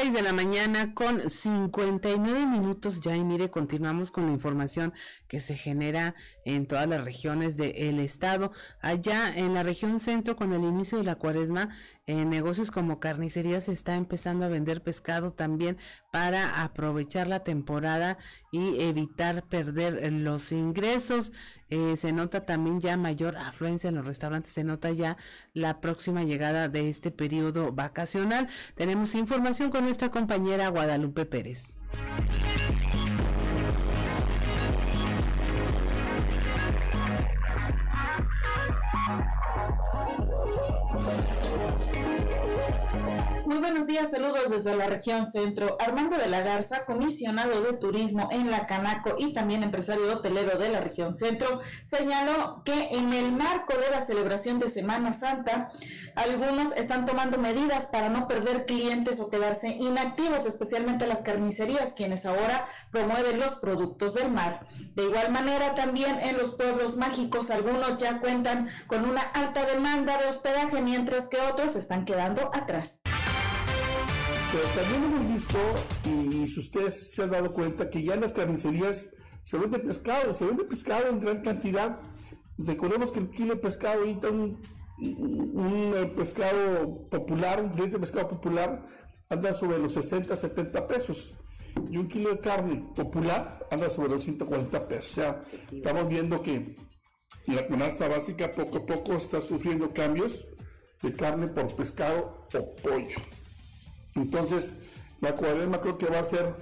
6 de la mañana con 59 minutos ya y mire, continuamos con la información que se genera en todas las regiones del estado. Allá en la región centro con el inicio de la cuaresma, negocios como carnicerías está empezando a vender pescado también para aprovechar la temporada y evitar perder los ingresos. Eh, se nota también ya mayor afluencia en los restaurantes, se nota ya la próxima llegada de este periodo vacacional. Tenemos información con nuestra compañera Guadalupe Pérez. Buenos días, saludos desde la región centro. Armando de la Garza, comisionado de turismo en la Canaco y también empresario hotelero de la región centro, señaló que en el marco de la celebración de Semana Santa, algunos están tomando medidas para no perder clientes o quedarse inactivos, especialmente las carnicerías, quienes ahora promueven los productos del mar. De igual manera, también en los pueblos mágicos, algunos ya cuentan con una alta demanda de hospedaje, mientras que otros están quedando atrás. Pero también hemos visto, y si ustedes se han dado cuenta, que ya en las carnicerías se vende pescado, se vende pescado en gran cantidad. Recordemos que el kilo de pescado, ahorita un, un, pescado popular, un filete de pescado popular, anda sobre los 60, 70 pesos. Y un kilo de carne popular anda sobre los 140 pesos. O sea, estamos viendo que la canasta básica poco a poco está sufriendo cambios de carne por pescado o pollo. Entonces, la cuaresma creo que va a ser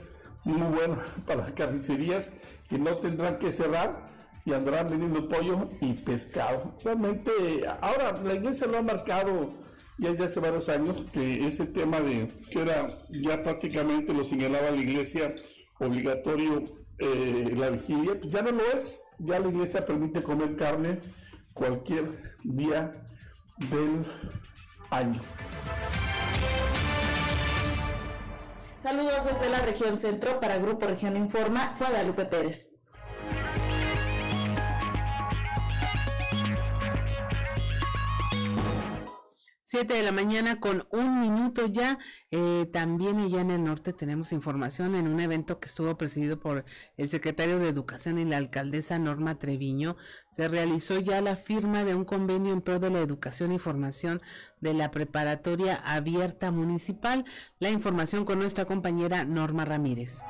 muy buena para las carnicerías que no tendrán que cerrar y andarán vendiendo pollo y pescado. Realmente, ahora la iglesia lo ha marcado ya desde hace varios años que ese tema de que era ya prácticamente lo señalaba la iglesia obligatorio eh, la vigilia, pues ya no lo es. Ya la iglesia permite comer carne cualquier día del año. Saludos desde la región centro para Grupo Región Informa, Guadalupe Pérez. Siete de la mañana con un minuto ya. Eh, también allá en el norte tenemos información en un evento que estuvo presidido por el secretario de Educación y la alcaldesa Norma Treviño. Se realizó ya la firma de un convenio en pro de la educación y formación de la preparatoria abierta municipal. La información con nuestra compañera Norma Ramírez.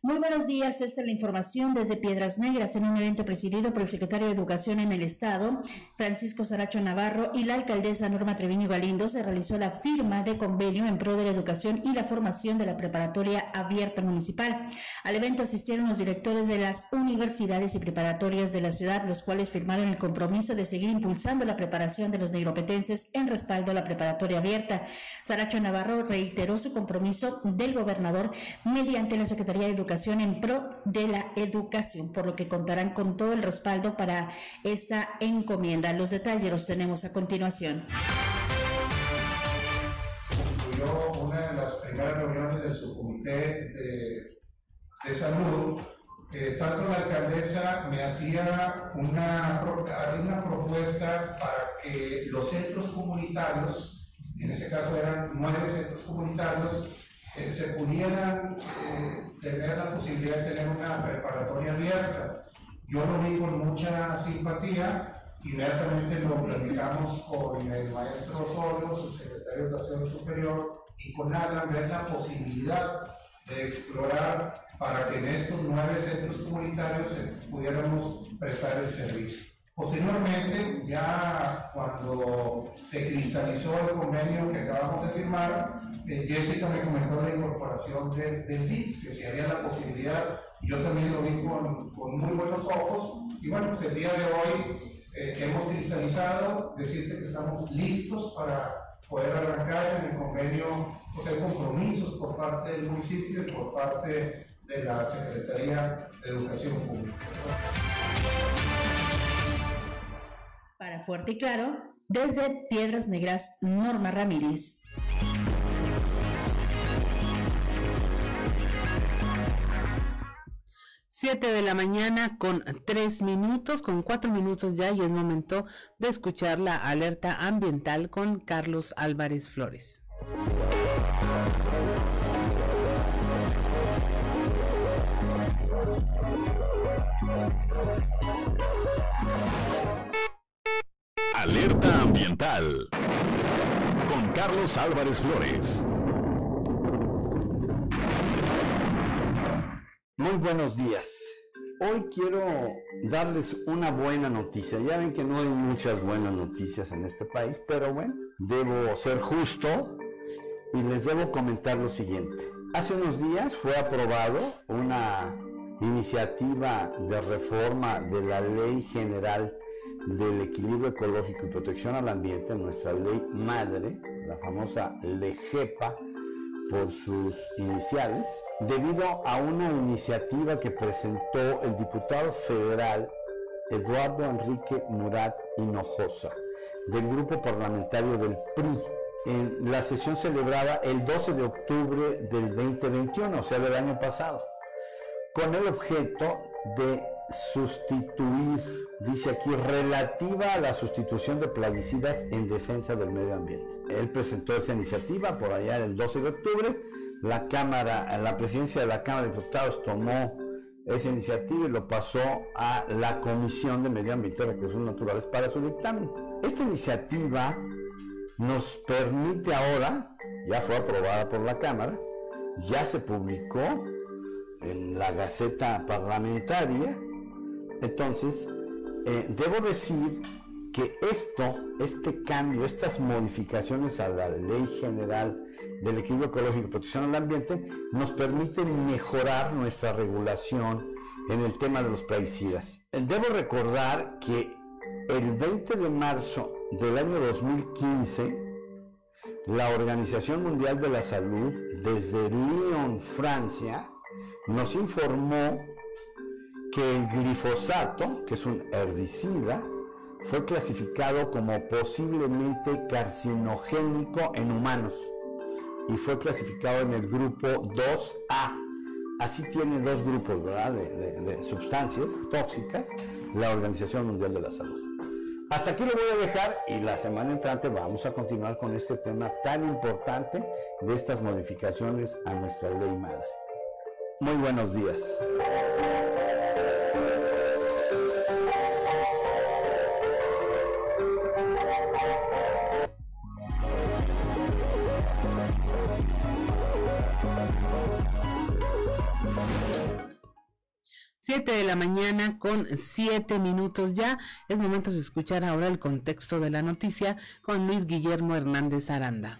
Muy buenos días, esta es la información desde Piedras Negras en un evento presidido por el secretario de Educación en el Estado, Francisco Saracho Navarro, y la alcaldesa Norma Treviño Galindo. Se realizó la firma de convenio en pro de la educación y la formación de la preparatoria abierta municipal. Al evento asistieron los directores de las universidades y preparatorias de la ciudad, los cuales firmaron el compromiso de seguir impulsando la preparación de los neuropetenses en respaldo a la preparatoria abierta. Saracho Navarro reiteró su compromiso del gobernador mediante la Secretaría de Educación en pro de la educación, por lo que contarán con todo el respaldo para esta encomienda. Los detalles los tenemos a continuación. Concluyó una de las primeras reuniones de su comité de, de salud. Eh, tanto la alcaldesa me hacía una, una propuesta para que los centros comunitarios, en ese caso eran nueve centros comunitarios, eh, se pudieran eh, tener la posibilidad de tener una preparatoria abierta. Yo lo vi con mucha simpatía, inmediatamente lo platicamos con el maestro Osorio, su secretario de Educación Superior, y con Alan, ver la posibilidad de explorar para que en estos nueve centros comunitarios pudiéramos prestar el servicio. Posteriormente, ya cuando se cristalizó el convenio que acabamos de firmar, eh, Jessica me comentó la incorporación del de DIF, que si había la posibilidad, y yo también lo vi con, con, muy buenos ojos, y bueno, pues el día de hoy eh, hemos cristalizado, decirte que estamos listos para poder arrancar en el convenio, pues hay compromisos por parte del municipio y por parte de la Secretaría de Educación Pública. Para Fuerte y Claro, desde Piedras Negras, Norma Ramírez. 7 de la mañana con 3 minutos, con 4 minutos ya y es momento de escuchar la alerta ambiental con Carlos Álvarez Flores. Alerta ambiental con Carlos Álvarez Flores. Muy buenos días. Hoy quiero darles una buena noticia. Ya ven que no hay muchas buenas noticias en este país, pero bueno, debo ser justo y les debo comentar lo siguiente. Hace unos días fue aprobado una iniciativa de reforma de la Ley General del Equilibrio Ecológico y Protección al Ambiente, nuestra ley madre, la famosa LEGEPA por sus iniciales, debido a una iniciativa que presentó el diputado federal Eduardo Enrique Murat Hinojosa, del grupo parlamentario del PRI, en la sesión celebrada el 12 de octubre del 2021, o sea, del año pasado, con el objeto de sustituir, dice aquí, relativa a la sustitución de plaguicidas en defensa del medio ambiente. Él presentó esa iniciativa por allá el 12 de octubre, la Cámara, la presidencia de la Cámara de Diputados tomó esa iniciativa y lo pasó a la Comisión de Medio Ambiente y Recursos Naturales para su dictamen. Esta iniciativa nos permite ahora, ya fue aprobada por la Cámara, ya se publicó en la Gaceta Parlamentaria, entonces eh, debo decir que esto, este cambio, estas modificaciones a la Ley General del Equilibrio Ecológico y Protección al Ambiente nos permiten mejorar nuestra regulación en el tema de los plaguicidas. Debo recordar que el 20 de marzo del año 2015, la Organización Mundial de la Salud, desde Lyon, Francia, nos informó que el glifosato, que es un herbicida, fue clasificado como posiblemente carcinogénico en humanos y fue clasificado en el grupo 2A. Así tiene dos grupos De, de sustancias tóxicas la Organización Mundial de la Salud. Hasta aquí lo voy a dejar y la semana entrante vamos a continuar con este tema tan importante de estas modificaciones a nuestra ley madre. Muy buenos días. Siete de la mañana con siete minutos ya. Es momento de escuchar ahora el contexto de la noticia con Luis Guillermo Hernández Aranda.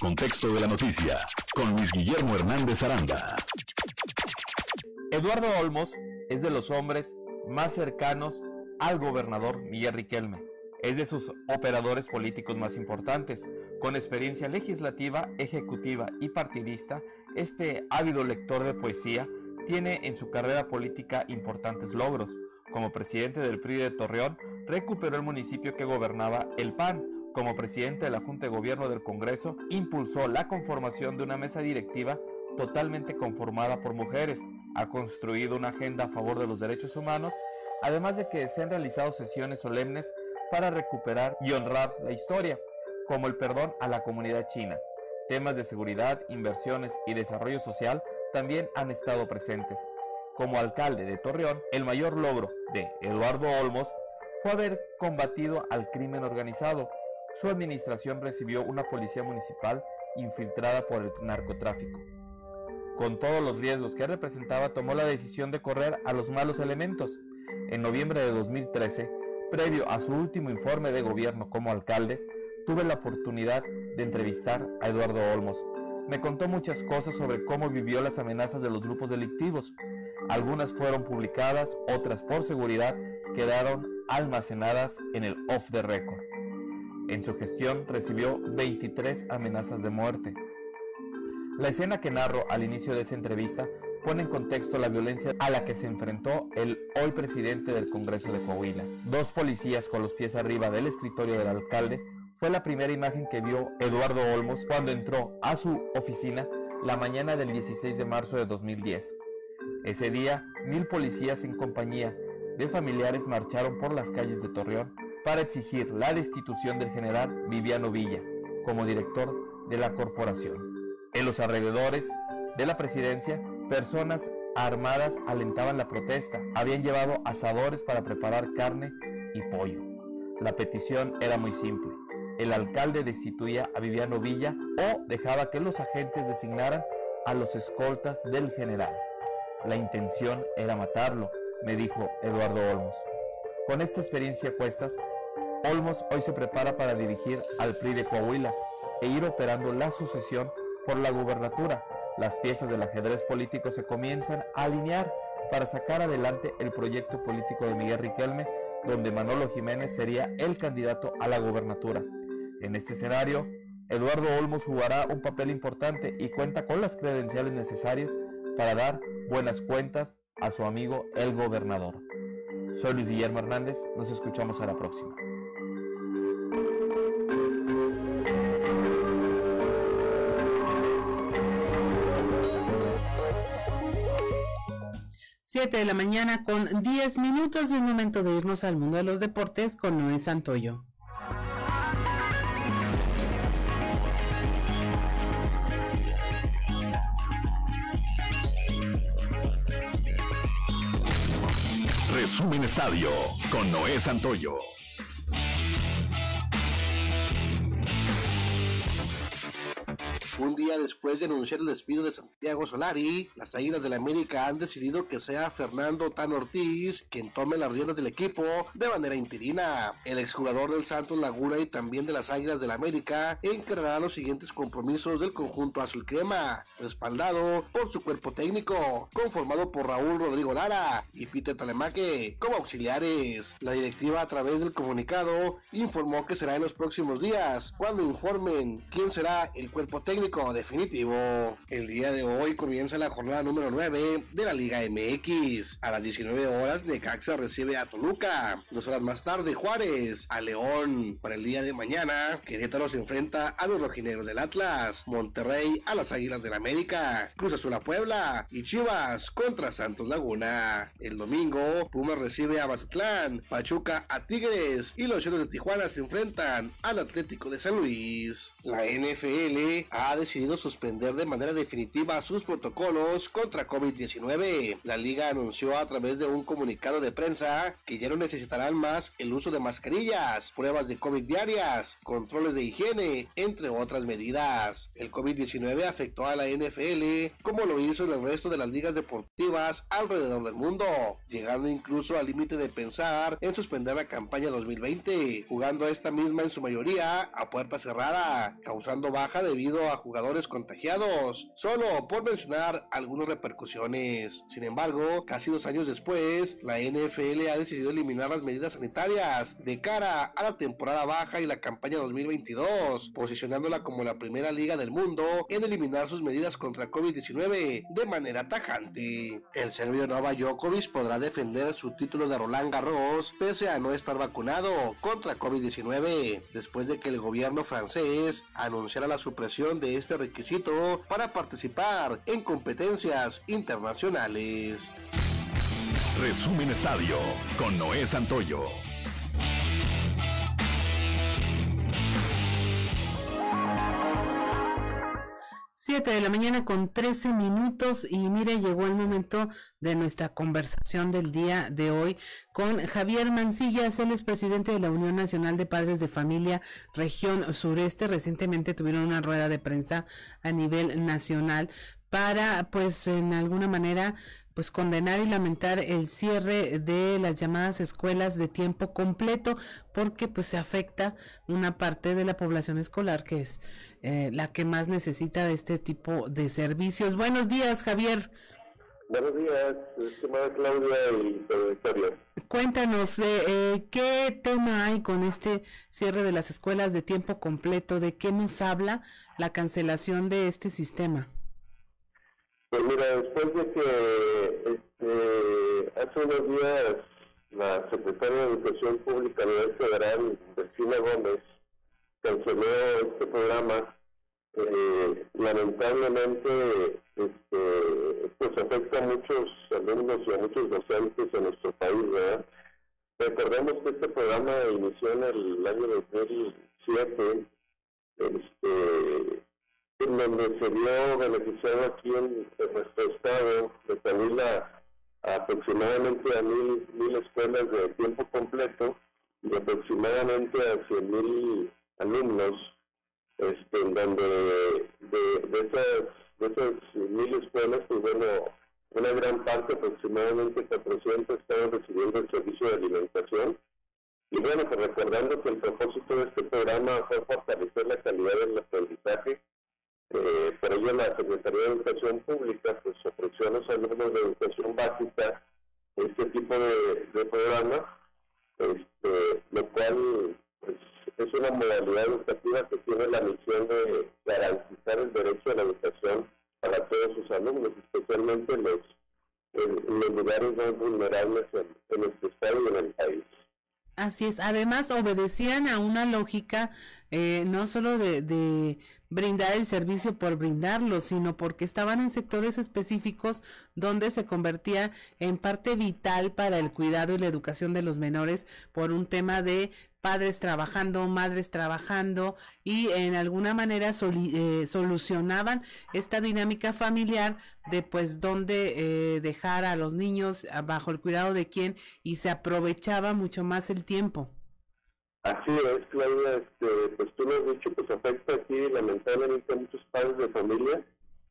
contexto de la noticia con Luis Guillermo Hernández Aranda. Eduardo Olmos es de los hombres más cercanos al gobernador Miguel Riquelme. Es de sus operadores políticos más importantes. Con experiencia legislativa, ejecutiva y partidista, este ávido lector de poesía tiene en su carrera política importantes logros. Como presidente del PRI de Torreón, recuperó el municipio que gobernaba el PAN, como presidente de la Junta de Gobierno del Congreso, impulsó la conformación de una mesa directiva totalmente conformada por mujeres, ha construido una agenda a favor de los derechos humanos, además de que se han realizado sesiones solemnes para recuperar y honrar la historia, como el perdón a la comunidad china. Temas de seguridad, inversiones y desarrollo social también han estado presentes. Como alcalde de Torreón, el mayor logro de Eduardo Olmos fue haber combatido al crimen organizado, su administración recibió una policía municipal infiltrada por el narcotráfico. Con todos los riesgos que representaba, tomó la decisión de correr a los malos elementos. En noviembre de 2013, previo a su último informe de gobierno como alcalde, tuve la oportunidad de entrevistar a Eduardo Olmos. Me contó muchas cosas sobre cómo vivió las amenazas de los grupos delictivos. Algunas fueron publicadas, otras por seguridad quedaron almacenadas en el off the record. En su gestión recibió 23 amenazas de muerte. La escena que narro al inicio de esa entrevista pone en contexto la violencia a la que se enfrentó el hoy presidente del Congreso de Coahuila. Dos policías con los pies arriba del escritorio del alcalde fue la primera imagen que vio Eduardo Olmos cuando entró a su oficina la mañana del 16 de marzo de 2010. Ese día, mil policías en compañía de familiares marcharon por las calles de Torreón para exigir la destitución del general Viviano Villa como director de la corporación. En los alrededores de la presidencia, personas armadas alentaban la protesta. Habían llevado asadores para preparar carne y pollo. La petición era muy simple. El alcalde destituía a Viviano Villa o dejaba que los agentes designaran a los escoltas del general. La intención era matarlo, me dijo Eduardo Olmos. Con esta experiencia cuestas, Olmos hoy se prepara para dirigir al PRI de Coahuila e ir operando la sucesión por la gubernatura. Las piezas del ajedrez político se comienzan a alinear para sacar adelante el proyecto político de Miguel Riquelme, donde Manolo Jiménez sería el candidato a la gubernatura. En este escenario, Eduardo Olmos jugará un papel importante y cuenta con las credenciales necesarias para dar buenas cuentas a su amigo el gobernador. Soy Luis Guillermo Hernández, nos escuchamos a la próxima. 7 de la mañana con 10 minutos y un momento de irnos al mundo de los deportes con Noé Santoyo. Resumen Estadio con Noé Santoyo. Un día después de anunciar el despido de Santiago Solari, las Águilas del la América han decidido que sea Fernando Tan Ortiz quien tome las riendas del equipo de manera interina. El exjugador del Santos Laguna y también de las Águilas del la América encargará los siguientes compromisos del conjunto azul crema, respaldado por su cuerpo técnico, conformado por Raúl Rodrigo Lara y Peter Talemaque como auxiliares. La directiva a través del comunicado informó que será en los próximos días cuando informen quién será el cuerpo técnico definitivo. El día de hoy comienza la jornada número 9 de la Liga MX. A las 19 horas Necaxa recibe a Toluca. Dos horas más tarde Juárez a León. Para el día de mañana Querétaro se enfrenta a los rojinegros del Atlas. Monterrey a las Águilas del América. Cruz Azul a Puebla. Y Chivas contra Santos Laguna. El domingo Pumas recibe a Mazatlán. Pachuca a Tigres. Y los Choros de Tijuana se enfrentan al Atlético de San Luis. La NFL ha decidido suspender de manera definitiva sus protocolos contra COVID-19. La liga anunció a través de un comunicado de prensa que ya no necesitarán más el uso de mascarillas, pruebas de COVID diarias, controles de higiene, entre otras medidas. El COVID-19 afectó a la NFL como lo hizo en el resto de las ligas deportivas alrededor del mundo, llegando incluso al límite de pensar en suspender la campaña 2020, jugando esta misma en su mayoría a puerta cerrada, causando baja debido a jugadores contagiados, solo por mencionar algunas repercusiones. Sin embargo, casi dos años después, la NFL ha decidido eliminar las medidas sanitarias de cara a la temporada baja y la campaña 2022, posicionándola como la primera liga del mundo en eliminar sus medidas contra COVID-19 de manera tajante. El serbio Nova Djokovic podrá defender su título de Roland Garros pese a no estar vacunado contra COVID-19, después de que el gobierno francés anunciara la supresión de este requisito para participar en competencias internacionales. Resumen Estadio con Noé Santoyo. 7 de la mañana con 13 minutos y mire, llegó el momento de nuestra conversación del día de hoy con Javier Mancillas, él es presidente de la Unión Nacional de Padres de Familia Región Sureste. Recientemente tuvieron una rueda de prensa a nivel nacional para, pues, en alguna manera pues condenar y lamentar el cierre de las llamadas escuelas de tiempo completo porque pues se afecta una parte de la población escolar que es eh, la que más necesita de este tipo de servicios. Buenos días, Javier. Buenos días, estimada Claudia y Victoria. Cuéntanos, eh, eh, ¿qué tema hay con este cierre de las escuelas de tiempo completo? ¿De qué nos habla la cancelación de este sistema? Pues mira, después de que este, hace unos días la secretaria de Educación Pública nivel federal, Cristina Gómez, canceló este programa, eh, lamentablemente este, pues afecta a muchos alumnos y a muchos docentes en nuestro país, ¿verdad? Recordemos que este programa inició en el año 2007, este, en donde se vio beneficiado aquí en, nuestro estado de también aproximadamente a mil, mil escuelas de tiempo completo y aproximadamente a 100 mil alumnos, este, en donde de, de, esas, de esas mil escuelas, pues bueno, una gran parte, aproximadamente 400, estaban recibiendo el servicio de alimentación. Y bueno, pues recordando que el propósito de este programa fue fortalecer la calidad del aprendizaje, eh, por ello la Secretaría de Educación Pública pues ofreció a los alumnos de educación básica este tipo de, de programa, este, lo cual pues, es una modalidad educativa que tiene la misión de garantizar el derecho a la educación para todos sus alumnos, especialmente los, en, los lugares más vulnerables en, en nuestro estado y en el país. Así es. Además, obedecían a una lógica eh, no solo de, brindar el servicio por brindarlo, sino porque estaban en sectores específicos donde se convertía en parte vital para el cuidado y la educación de los menores por un tema de padres trabajando, madres trabajando y en alguna manera eh, solucionaban esta dinámica familiar de pues dónde eh, dejar a los niños bajo el cuidado de quién y se aprovechaba mucho más el tiempo. Así es, Claudia, este, pues tú lo has dicho, pues afecta aquí lamentablemente a muchos padres de familia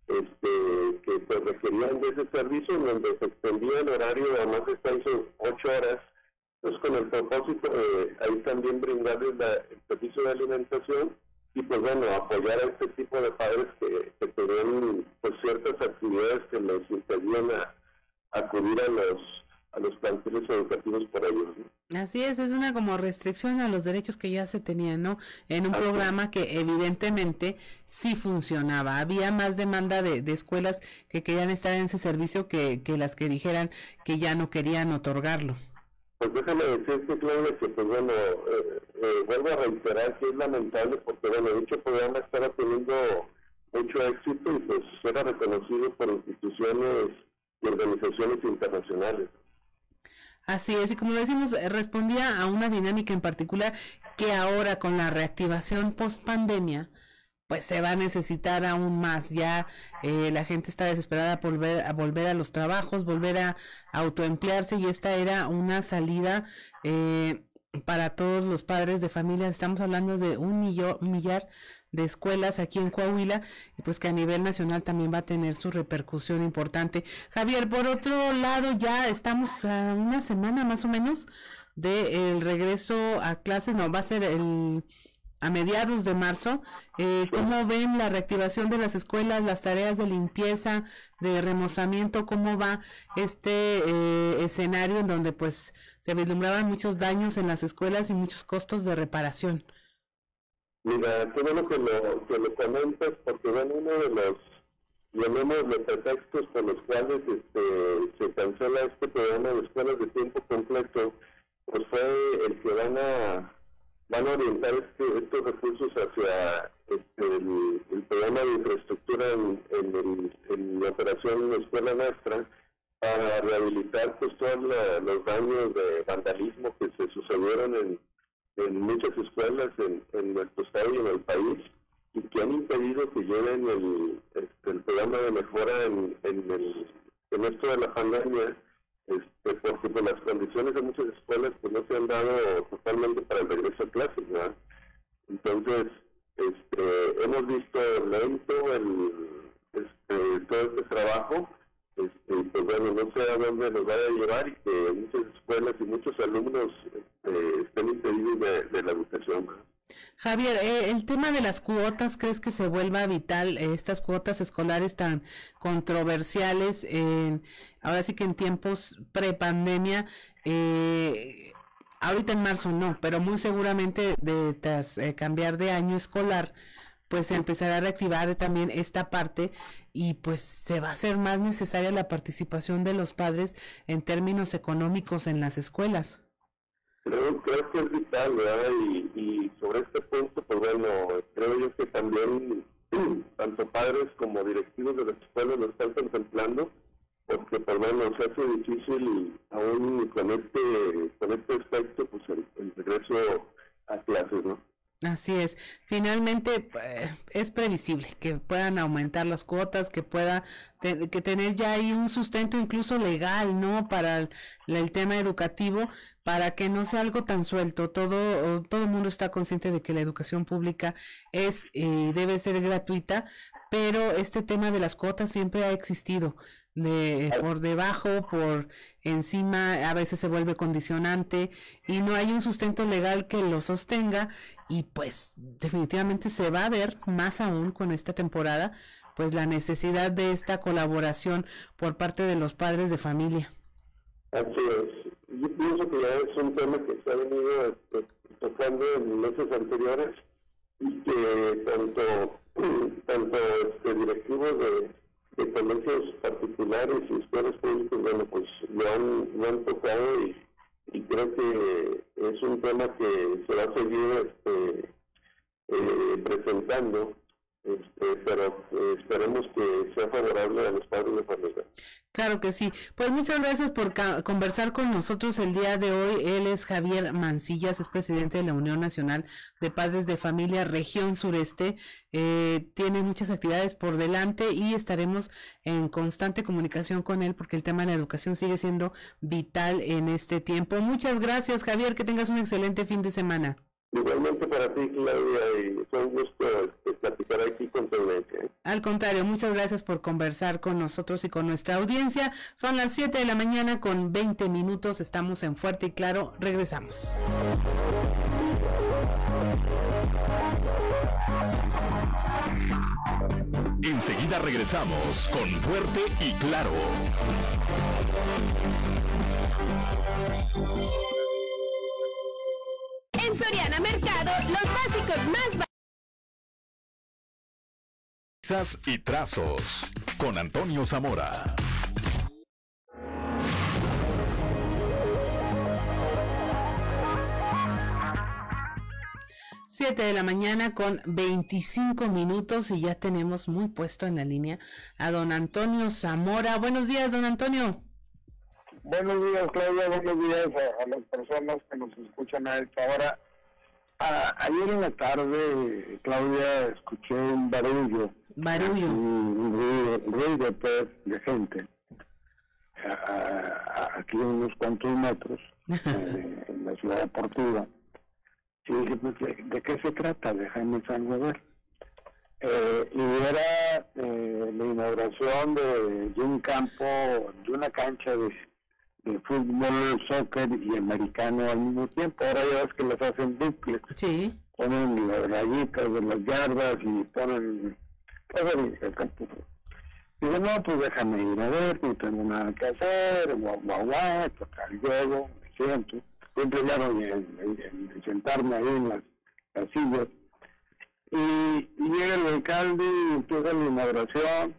este, que pues requerían de ese servicio donde se extendía el horario a más de ocho horas pues con el propósito de ahí también brindarles el servicio de alimentación y pues bueno, apoyar a este tipo de padres que, que tenían pues ciertas actividades que les impedían acudir a los a los planteles educativos por ellos. Así es, es una como restricción a los derechos que ya se tenían, ¿no? En un programa que evidentemente sí funcionaba. Había más demanda de, de, escuelas que querían estar en ese servicio que, que las que dijeran que ya no querían otorgarlo. Pues déjame decirte, Claudia, que pues bueno, eh, eh, vuelvo a reiterar que es lamentable porque bueno, dicho programa estaba teniendo mucho éxito y pues era reconocido por instituciones y organizaciones internacionales. Así es, y como decimos, eh, respondía a una dinámica en particular que ahora con la reactivación post pandemia, pues se va a necesitar aún más. Ya eh, la gente está desesperada por volver a volver a los trabajos, volver a autoemplearse y esta era una salida eh, para todos los padres de familia. Estamos hablando de un millón, millar de escuelas aquí en Coahuila y pues que a nivel nacional también va a tener su repercusión importante. Javier, por otro lado, ya estamos a una semana más o menos del regreso a clases, no, va a ser el a mediados de marzo. Eh, ¿Cómo ven la reactivación de las escuelas, las tareas de limpieza, de remozamiento? ¿Cómo va este eh, escenario en donde pues se vislumbraban muchos daños en las escuelas y muchos costos de reparación? Mira, qué bueno que lo, que lo comentas, porque bueno, uno de los, llamémosle pretextos por los cuales este, se cancela este programa de escuelas de tiempo completo, pues fue el que van a orientar este, estos recursos hacia este, el, programa de infraestructura en, la operación de escuela nuestra para rehabilitar pues todos los daños de vandalismo que se sucedieron en, muchas escuelas en, nuestro estado y en el país y que han impedido que lleven el, este, el programa de mejora en, en, el, en esto de la pandemia este, porque pues, las condiciones de muchas escuelas pues no se han dado totalmente para el regreso a clases. Entonces, este, hemos visto lento el, este, todo este trabajo, este, pues bueno, no sé a dónde nos va a llevar y que muchas escuelas y muchos alumnos este, estén impedidos de, la educación. Javier, eh, el tema de las cuotas, ¿crees que se vuelva vital eh, estas cuotas escolares tan controversiales? Ahora sí que en tiempos prepandemia, eh, ahorita en marzo no, pero muy seguramente de, tras eh, cambiar de año escolar, pues se empezará a reactivar también esta parte y pues se va a hacer más necesaria la participación de los padres en términos económicos en las escuelas. Creo, creo que es vital, ¿verdad? Y, sobre este punto, pues bueno, creo yo que también tanto padres como directivos de las escuelas lo están contemplando, porque por pues bueno, se hace difícil aún con este, con este aspecto, pues el, regreso a clases, ¿no? Así es. Finalmente eh, es previsible que puedan aumentar las cuotas, que pueda que tener ya ahí un sustento incluso legal, ¿no? Para el, tema educativo, para que no sea algo tan suelto. Todo todo el mundo está consciente de que la educación pública es y debe ser gratuita, pero este tema de las cuotas siempre ha existido de por debajo, por encima, a veces se vuelve condicionante y no hay un sustento legal que lo sostenga y pues definitivamente se va a ver más aún con esta temporada pues la necesidad de esta colaboración por parte de los padres de familia. Así es. Yo pienso que ya es un tema que se ha venido este, tocando en meses anteriores y que tanto, tanto este, directivos de de colegios particulares y escuelas públicas, bueno, pues lo han, lo han tocado y, creo que es un tema que se va a seguir este, eh, presentando este, pero esperemos que sea favorable a los padres de familia. Claro que sí. Pues muchas gracias por conversar con nosotros el día de hoy. Él es Javier Mancillas, es presidente de la Unión Nacional de Padres de Familia Región Sureste. Eh, tiene muchas actividades por delante y estaremos en constante comunicación con él porque el tema de la educación sigue siendo vital en este tiempo. Muchas gracias, Javier. Que tengas un excelente fin de semana. Igualmente para ti, Claudia, y fue un gusto este, platicar aquí con tu audiencia. Al contrario, muchas gracias por conversar con nosotros y con nuestra audiencia. Son las 7 de la mañana con 20 minutos. Estamos en Fuerte y Claro. Regresamos. Enseguida regresamos con Fuerte y Claro. En Soriana Mercado, los básicos más básicos. y trazos con Antonio Zamora. Siete de la mañana con 25 minutos y ya tenemos muy puesto en la línea a don Antonio Zamora. Buenos días, don Antonio. Buenos días, Claudia. Buenos días a, las personas que nos escuchan a esta hora. ayer en la tarde, Claudia, escuché un barullo. Barullo. Un ruido, pues, de, gente. aquí a unos cuantos metros, eh, en la ciudad deportiva. Y dije, pues, ¿de, qué se trata? Déjame ver. Eh, y era eh, la inauguración de, de, un campo, de una cancha de de fútbol, soccer y americano al mismo tiempo. Ahora ya ves que les hacen duplex. Sí. Ponen las rayitas de las yardas y ponen todo el, campo. Digo, no, pues déjame ir a ver, no tengo nada que hacer, guau, guau, guau, tocar el juego, me siento. Fui primero en, sentarme ahí en las, las sillas. Y, llega el alcalde y empieza la inauguración.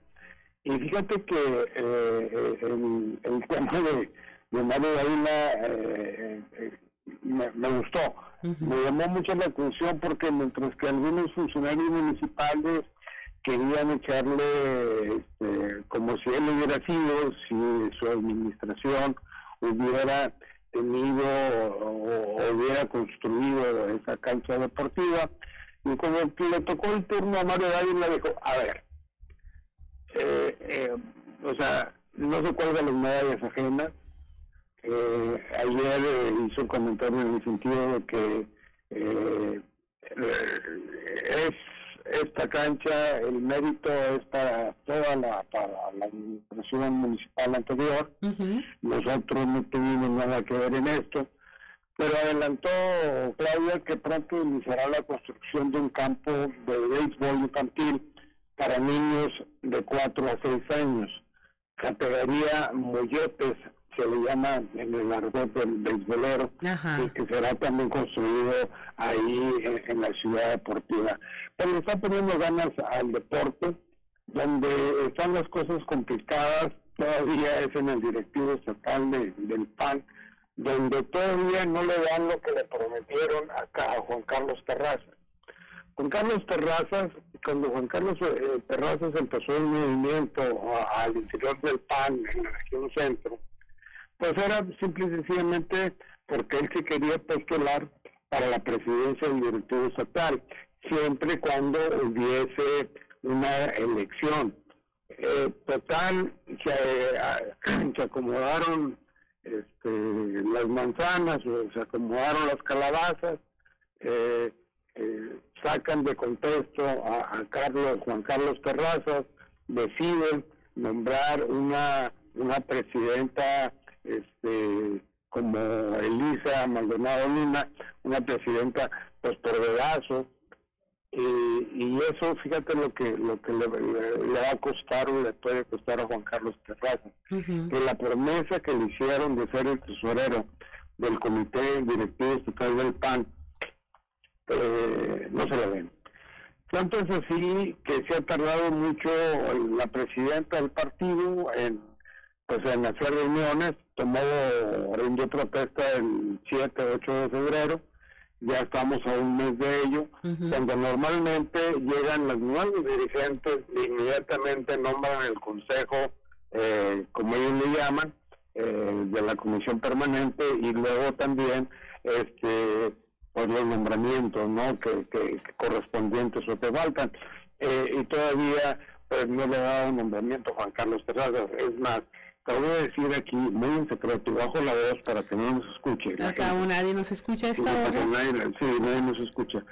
Y fíjate que eh, eh el, el tema de de Mario eh, eh, me, gustó. Me llamó mucho la atención porque mientras que algunos funcionarios municipales querían echarle este, como si él hubiera sido, si su administración hubiera tenido o, hubiera construido esa cancha deportiva. Y como le tocó el turno a Mario Dávila, dijo, a ver, eh, eh, o sea, no se cuelgan las medallas ajenas, eh, ayer eh, hizo un comentario en el sentido de que eh, es esta cancha, el mérito es para toda la, para la administración municipal anterior. Nosotros no tuvimos nada que ver en esto, pero adelantó Claudia que pronto iniciará la construcción de un campo de béisbol infantil para niños de 4 a 6 años. Categoría Molletes se le llama en el argot del beisbolero, y que será también construido ahí en, la ciudad deportiva. Pero le está poniendo ganas al deporte, donde están las cosas complicadas, todavía es en el directivo estatal del PAN, donde todavía no le dan lo que le prometieron acá a Juan Carlos Terrazas. Juan Carlos Terrazas, cuando Juan Carlos eh, Terrazas empezó el movimiento al interior del PAN en la región centro, pues era simple y sencillamente porque él se quería postular para la presidencia del directivo estatal, siempre cuando hubiese una elección. Eh, total, se, se acomodaron este, las manzanas, se acomodaron las calabazas, eh, eh, sacan de contexto a, a, Carlos, Juan Carlos Terrazas, deciden nombrar una, una presidenta este, como Elisa Maldonado Lima, una presidenta pues por dedazo, y eso fíjate lo que lo que le, va a costar o le puede costar a Juan Carlos Terraza que la promesa que le hicieron de ser el tesorero del comité directivo estatal del PAN eh, no se la ven tanto es así que se ha tardado mucho la presidenta del partido en pues en hacer reuniones tomó rindió protesta el 7 8 de febrero ya estamos a un mes de ello, cuando normalmente llegan los nuevos dirigentes e inmediatamente nombran el consejo, eh, como ellos le llaman, eh, de la comisión permanente y luego también este pues los nombramientos no que, que, correspondientes o te faltan. Eh, y todavía pues no le ha dado un nombramiento a Juan Carlos Terrazas. Es más te voy a decir aquí, muy en secreto, bajo la voz para que no nos escuche. Acá nadie nos escucha a esta hora. sí, nadie nos escucha.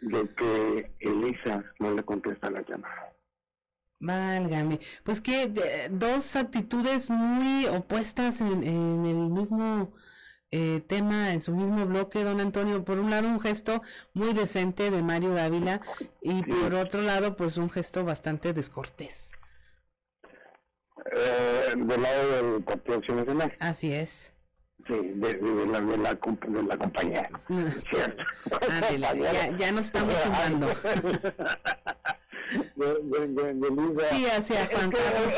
De que Elisa no le contesta la llamada. Válgame. Pues que dos actitudes muy opuestas en, en el mismo eh, tema, en su mismo bloque, don Antonio. Por un lado, un gesto muy decente de Mario Dávila y por otro lado, pues un gesto bastante descortés eh, del lado del Partido Acción Nacional. Así es. Sí, de, de, la, de, la, de la compañía. ¿Cierto? ya, ya nos estamos sumando. sí, hacia Juan Carlos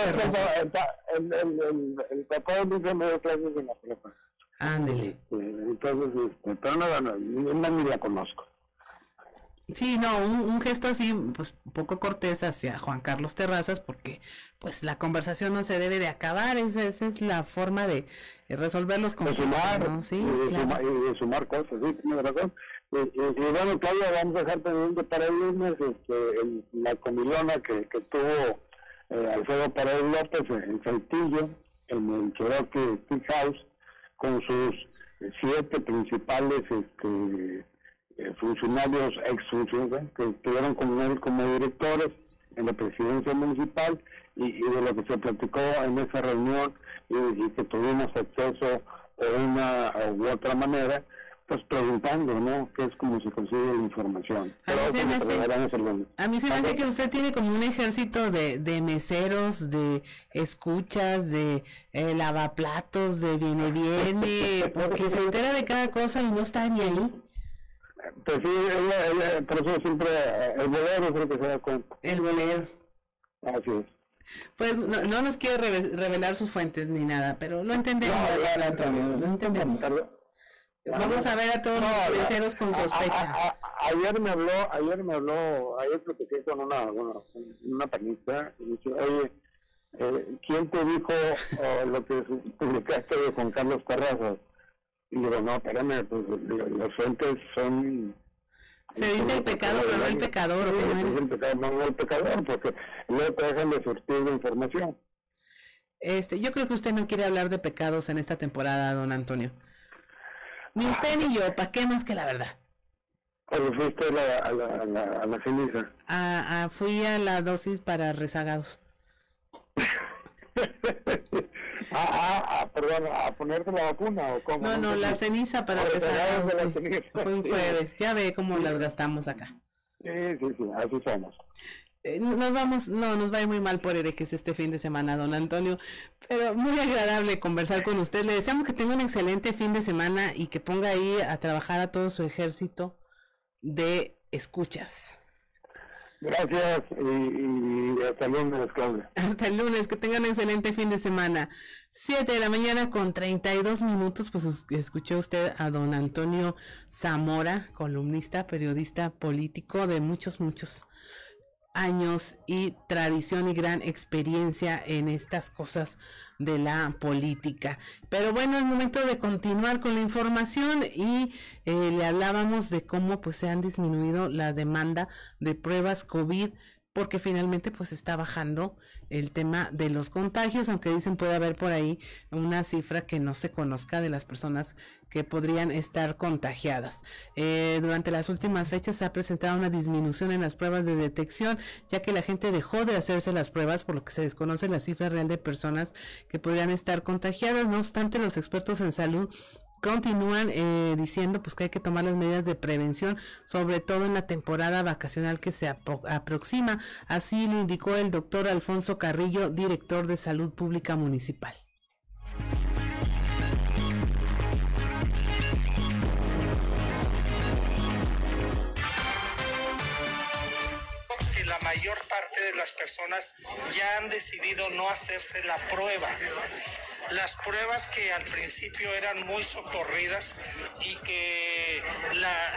el, el, papá de me dio clases en la prepa. Ándele. Este, entonces, este, pero no, no, no, ni la conozco. Sí, no, un, gesto así, pues un poco cortés hacia Juan Carlos Terrazas, porque pues la conversación no se debe de acabar, esa, esa es la forma de resolver los conflictos. De sumar, sí, y, de sumar, y de sumar cosas, sí, tiene razón. Y, y, bueno, Claudia, vamos a dejar pendiente para el lunes este, el, la comilona que, que tuvo eh, Alfredo Paredes López en Saltillo, en el Cherokee Stick House, con sus siete principales este, funcionarios, ex funcionarios que estuvieron con él como directores en la presidencia municipal y, de lo que se platicó en esa reunión y, que tuvimos acceso de una u otra manera, pues preguntando, ¿no? Que es como se consigue la información. A mí, se me, hace, que usted tiene como un ejército de, de meseros, de escuchas, de eh, lavaplatos, de viene viene, porque se entera de cada cosa y no está ni ahí. Pues sí, ella, por eso siempre el bolero creo que se da cuenta. El bolero. Así es. Pues no, no nos quiere revelar sus fuentes ni nada, pero lo entendemos. No, Antonio, lo entendemos. Vamos a ver a todos los meseros con sospecha. ayer me habló, ayer me habló, ayer platiqué con una, una, una panista y dice, oye, eh, ¿quién te dijo oh, lo que publicaste de Juan Carlos Carrazas? Y digo, no, espérame, pues las fuentes son... Se dice el pecado, pero no el pecador. Sí, se dice el pecado, no el pecador, porque luego te dejan de surtir de información. Este, yo creo que usted no quiere hablar de pecados en esta temporada, don Antonio. Ni usted ni yo, ¿para qué más que la verdad? Cuando fuiste a la, a la, a la, a la ceniza. Ah, fui a la dosis para rezagados. Ah, ah, ah, perdón, a ponerte la vacuna o cómo. No, no, la ceniza para empezar. Fue un jueves, ya ve cómo las gastamos acá. Sí, sí, sí, así somos. Eh, nos vamos, no, nos va a ir muy mal por herejes este fin de semana, don Antonio, pero muy agradable conversar con usted. Le deseamos que tenga un excelente fin de semana y que ponga ahí a trabajar a todo su ejército de escuchas. Gracias y, hasta el lunes, Claudia. Hasta el lunes, que tengan un excelente fin de semana. Siete de la mañana con 32 minutos, pues escuchó usted a don Antonio Zamora, columnista, periodista político de muchos, muchos años y tradición y gran experiencia en estas cosas de la política. Pero bueno, es momento de continuar con la información y eh, le hablábamos de cómo pues se han disminuido la demanda de pruebas COVID porque finalmente pues está bajando el tema de los contagios, aunque dicen puede haber por ahí una cifra que no se conozca de las personas que podrían estar contagiadas. Eh, durante las últimas fechas se ha presentado una disminución en las pruebas de detección, ya que la gente dejó de hacerse las pruebas, por lo que se desconoce la cifra real de personas que podrían estar contagiadas. No obstante, los expertos en salud continúan eh, diciendo pues que hay que tomar las medidas de prevención, sobre todo en la temporada vacacional que se aproxima. Así lo indicó el doctor Alfonso Carrillo, director de Salud Pública Municipal. Mayor parte de las personas ya han decidido no hacerse la prueba. Las pruebas que al principio eran muy socorridas y que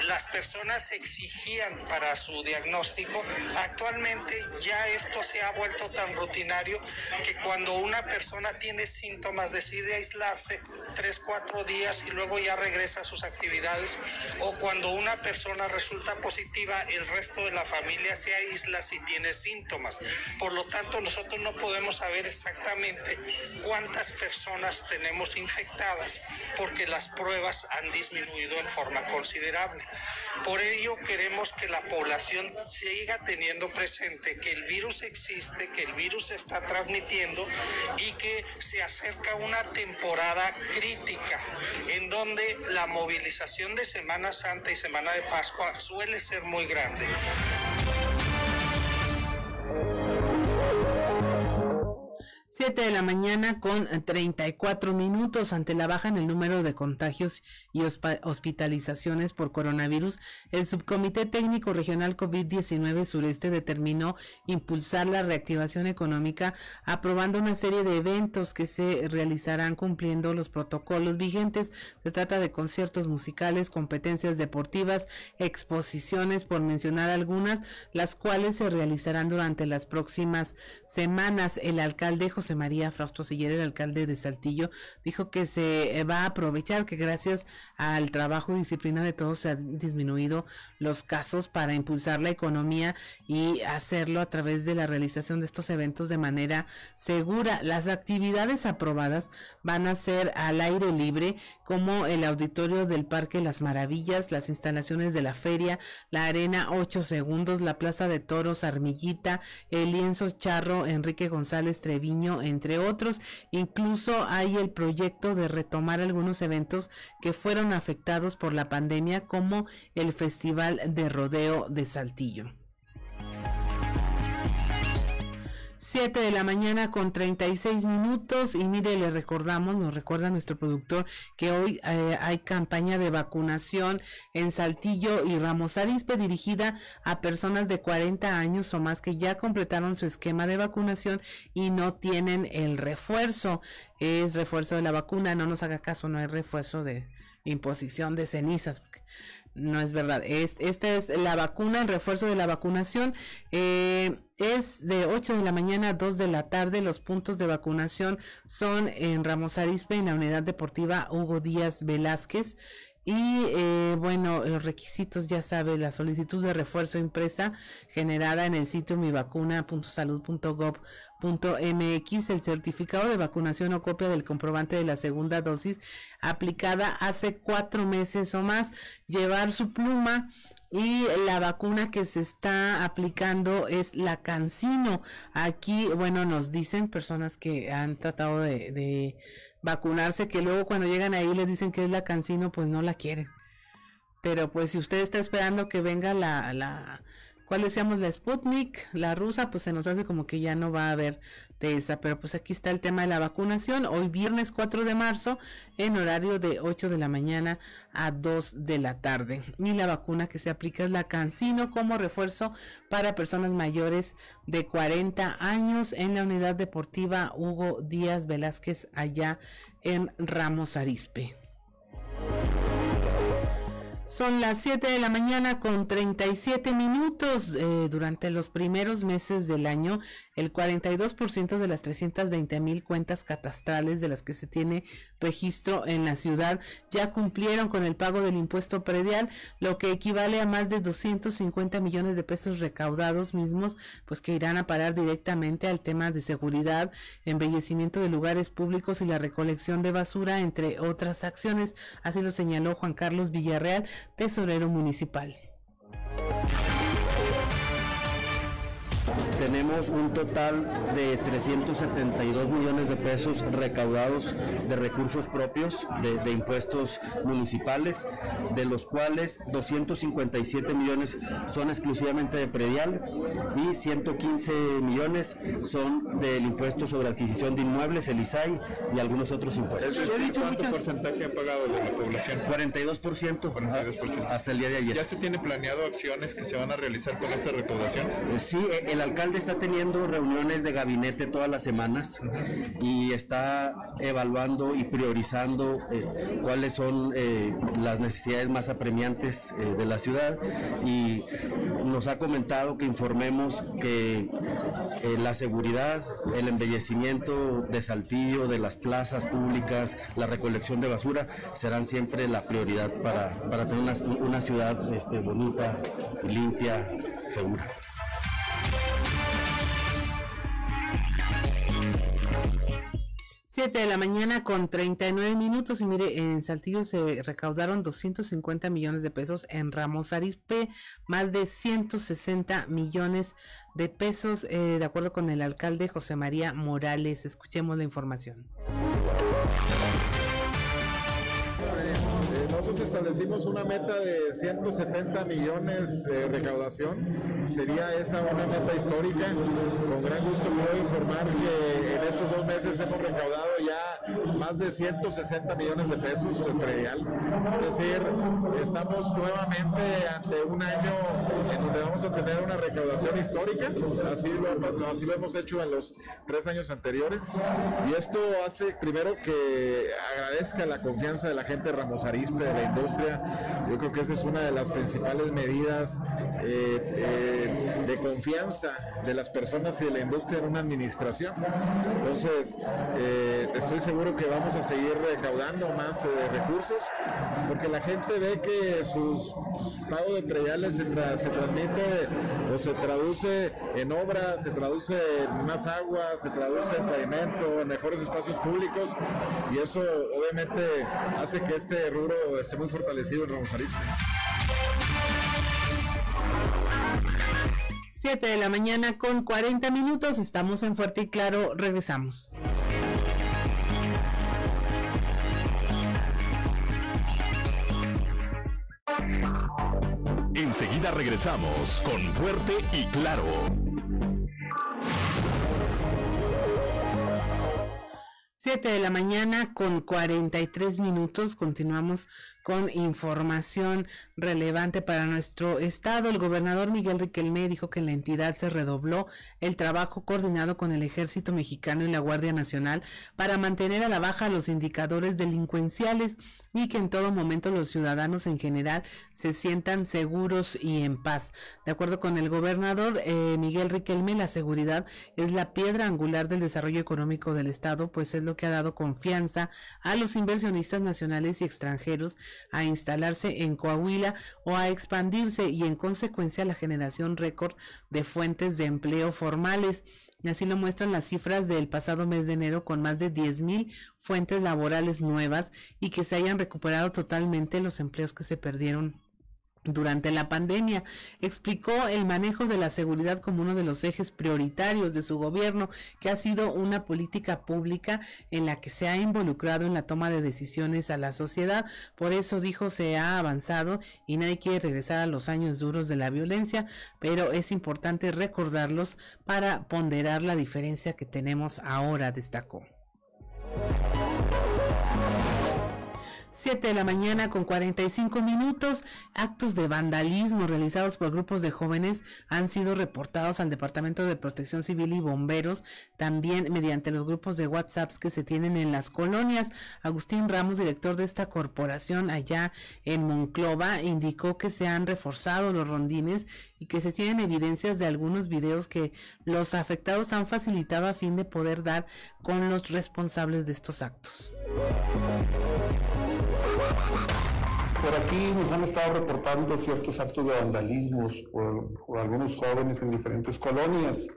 las personas exigían para su diagnóstico, actualmente ya esto se ha vuelto tan rutinario que cuando una persona tiene síntomas decide aislarse tres, cuatro días y luego ya regresa a sus actividades o cuando una persona resulta positiva el resto de la familia se aísla si tiene síntomas. Por lo tanto, nosotros no podemos saber exactamente cuántas personas tenemos infectadas porque las pruebas han disminuido en forma considerable. Por ello queremos que la población siga teniendo presente que el virus existe, que el virus se está transmitiendo y que se acerca una temporada crítica en donde la movilización de Semana Santa y Semana de Pascua suele ser muy grande. 7 de la mañana con 34 minutos ante la baja en el número de contagios y hospitalizaciones por coronavirus, el Subcomité Técnico Regional COVID-19 Sureste determinó impulsar la reactivación económica aprobando una serie de eventos que se realizarán cumpliendo los protocolos vigentes. Se trata de conciertos musicales, competencias deportivas, exposiciones, por mencionar algunas, las cuales se realizarán durante las próximas semanas. El alcalde José José María Frausto Siller, el alcalde de Saltillo, dijo que se eh, va a aprovechar que gracias al trabajo y disciplina de todos se han disminuido los casos para impulsar la economía y hacerlo a través de la realización de estos eventos de manera segura. Las actividades aprobadas van a ser al aire libre como el auditorio del Parque Las Maravillas, las instalaciones de la feria, la arena 8 segundos, la plaza de toros Armillita, el lienzo charro Enrique González Treviño, entre otros. Incluso hay el proyecto de retomar algunos eventos que fueron afectados por la pandemia, como el Festival de Rodeo de Saltillo. 7 de la mañana con 36 minutos y mire, le recordamos, nos recuerda nuestro productor que hoy eh, hay campaña de vacunación en Saltillo y Ramos Arispe dirigida a personas de 40 años o más que ya completaron su esquema de vacunación y no tienen el refuerzo. Es refuerzo de la vacuna, no nos haga caso, no hay refuerzo de imposición de cenizas no es verdad. Es, esta es la vacuna, el refuerzo de la vacunación. Eh, es de 8 de la mañana a 2 de la tarde. Los puntos de vacunación son en Ramos Arispe, en la unidad deportiva Hugo Díaz Velázquez. Y eh, bueno, los requisitos, ya sabe, la solicitud de refuerzo impresa generada en el sitio mivacuna.salud.gov.mx, el certificado de vacunación o copia del comprobante de la segunda dosis aplicada hace cuatro meses o más, llevar su pluma y la vacuna que se está aplicando es la Cancino. Aquí, bueno, nos dicen personas que han tratado de vacunarse que luego cuando llegan ahí les dicen que es la Cancino, pues no la quieren. Pero pues si usted está esperando que venga la, la ¿cuál decíamos? La Sputnik, la rusa, pues se nos hace como que ya no va a haber de esa. Pero pues aquí está el tema de la vacunación. Hoy viernes 4 de marzo en horario de 8 de la mañana a 2 de la tarde. Y la vacuna que se aplica es la Cancino como refuerzo para personas mayores de 40 años en la unidad deportiva Hugo Díaz Velázquez allá en Ramos Arispe. Son las 7 de la mañana con 37 minutos. Eh, durante los primeros meses del año, el 42% de las 320 mil cuentas catastrales de las que se tiene registro en la ciudad ya cumplieron con el pago del impuesto predial, lo que equivale a más de 250 millones de pesos recaudados mismos, pues que irán a parar directamente al tema de seguridad, embellecimiento de lugares públicos y la recolección de basura, entre otras acciones. Así lo señaló Juan Carlos Villarreal, tesorero municipal. Tenemos un total de 372 millones de pesos recaudados de recursos propios de, impuestos municipales, de los cuales 257 millones son exclusivamente de predial y 115 millones son del impuesto sobre adquisición de inmuebles, el ISAI y algunos otros impuestos. ¿Cuánto porcentaje ha pagado de la población? 42%, 42%. hasta el día de ayer. ¿Ya se tiene planeado acciones que se van a realizar con esta recaudación? Eh, sí, el alcalde está teniendo reuniones de gabinete todas las semanas y está evaluando y priorizando eh, cuáles son eh, las necesidades más apremiantes eh, de la ciudad y nos ha comentado que informemos que la seguridad, el embellecimiento de Saltillo, de las plazas públicas, la recolección de basura serán siempre la prioridad para, tener una, una ciudad este, bonita, limpia, segura. 7 de la mañana con 39 minutos y mire, en Saltillo se recaudaron 250 millones de pesos, en Ramos Arizpe más de 160 millones de pesos, eh, de acuerdo con el alcalde José María Morales. Escuchemos la información. Establecimos una meta de 170 millones de recaudación. Sería esa una meta histórica. Con gran gusto puedo informar que en estos dos meses hemos recaudado ya más de 160 millones de pesos de predial. Es decir, estamos nuevamente ante un año en donde vamos a tener una recaudación histórica. Así lo, así lo hemos hecho en los tres años anteriores. Y esto hace primero que agradezca la confianza de la gente de Ramos Arispe, de industria. Yo creo que esa es una de las principales medidas eh, eh, de confianza de las personas y de la industria en una administración. Entonces, eh, estoy seguro que vamos a seguir recaudando más recursos porque la gente ve que sus pagos de prediales se, se transmite o se traduce en obras, se traduce en más agua, se traduce en pavimento, en mejores espacios públicos y eso obviamente hace que este rubro esté muy fortalecido en Ramos Arizpe. 7 de la mañana con 40 minutos, estamos en Fuerte y Claro, regresamos. Enseguida regresamos con Fuerte y Claro. 7 de la mañana con 43 minutos. Continuamos con información relevante para nuestro estado. El gobernador Miguel Riquelme dijo que en la entidad se redobló el trabajo coordinado con el ejército mexicano y la Guardia Nacional para mantener a la baja los indicadores delincuenciales y que en todo momento los ciudadanos en general se sientan seguros y en paz. De acuerdo con el gobernador eh, Miguel Riquelme, la seguridad es la piedra angular del desarrollo económico del Estado, pues es lo que ha dado confianza a los inversionistas nacionales y extranjeros a instalarse en Coahuila o a expandirse y en consecuencia la generación récord de fuentes de empleo formales. Así lo muestran las cifras del pasado mes de enero con más de mil fuentes laborales nuevas y que se hayan recuperado totalmente los empleos que se perdieron durante la pandemia. Explicó el manejo de la seguridad como uno de los ejes prioritarios de su gobierno, que ha sido una política pública en la que se ha involucrado en la toma de decisiones a la sociedad. Por eso dijo se ha avanzado y nadie quiere regresar a los años duros de la violencia, pero es importante recordarlos para ponderar la diferencia que tenemos ahora, destacó. 7 de la mañana con 45 minutos. Actos de vandalismo realizados por grupos de jóvenes han sido reportados al Departamento de Protección Civil y Bomberos, también mediante los grupos de WhatsApp que se tienen en las colonias. Agustín Ramos, director de esta corporación allá en Monclova, indicó que se han reforzado los rondines y que se tienen evidencias de algunos videos que los afectados han facilitado a fin de poder dar con los responsables de estos actos. Por aquí nos han estado reportando ciertos actos de vandalismos por, algunos jóvenes en diferentes colonias.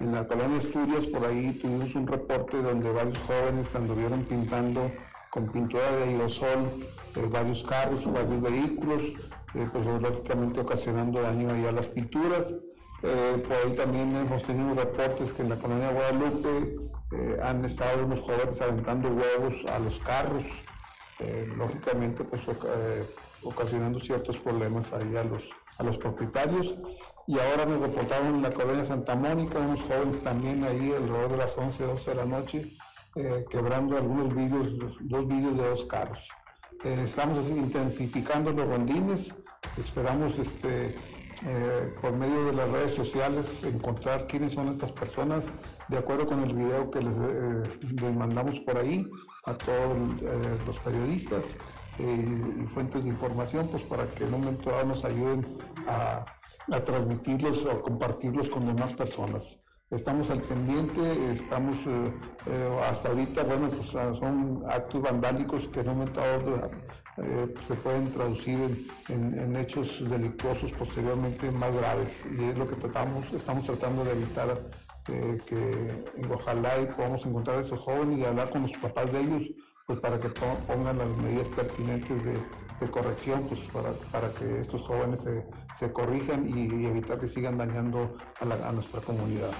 En la colonia Estudios, por ahí tuvimos un reporte donde varios jóvenes anduvieron pintando con pintura de aerosol eh, varios carros, varios vehículos, eh, pues lógicamente ocasionando daño ahí a las pinturas. Eh, por ahí también hemos tenido reportes que en la colonia Guadalupe han estado unos jóvenes aventando huevos a los carros, eh, lógicamente pues eh, ocasionando ciertos problemas ahí a los, a los propietarios. Y ahora me reportaron en la colonia Santa Mónica unos jóvenes también ahí alrededor de las 11, 12 de la noche, eh, quebrando algunos vídeos, dos vídeos de dos carros. estamos intensificando los rondines, esperamos este, por medio de las redes sociales encontrar quiénes son estas personas, de acuerdo con el video que les, les mandamos por ahí, a todos eh, los periodistas eh, y fuentes de información, pues para que en un momento dado nos ayuden a, transmitirlos o compartirlos con demás personas. Estamos al pendiente, estamos eh, hasta ahorita, bueno, pues ah, son actos vandálicos que en un momento dado se pueden traducir en, hechos delictuosos posteriormente más graves y es lo que tratamos, estamos tratando de evitar que ojalá y podamos encontrar a estos jóvenes y hablar con los papás de ellos, pues para que pongan las medidas pertinentes de, corrección, pues para, que estos jóvenes se, corrijan y, evitar que sigan dañando a, nuestra comunidad.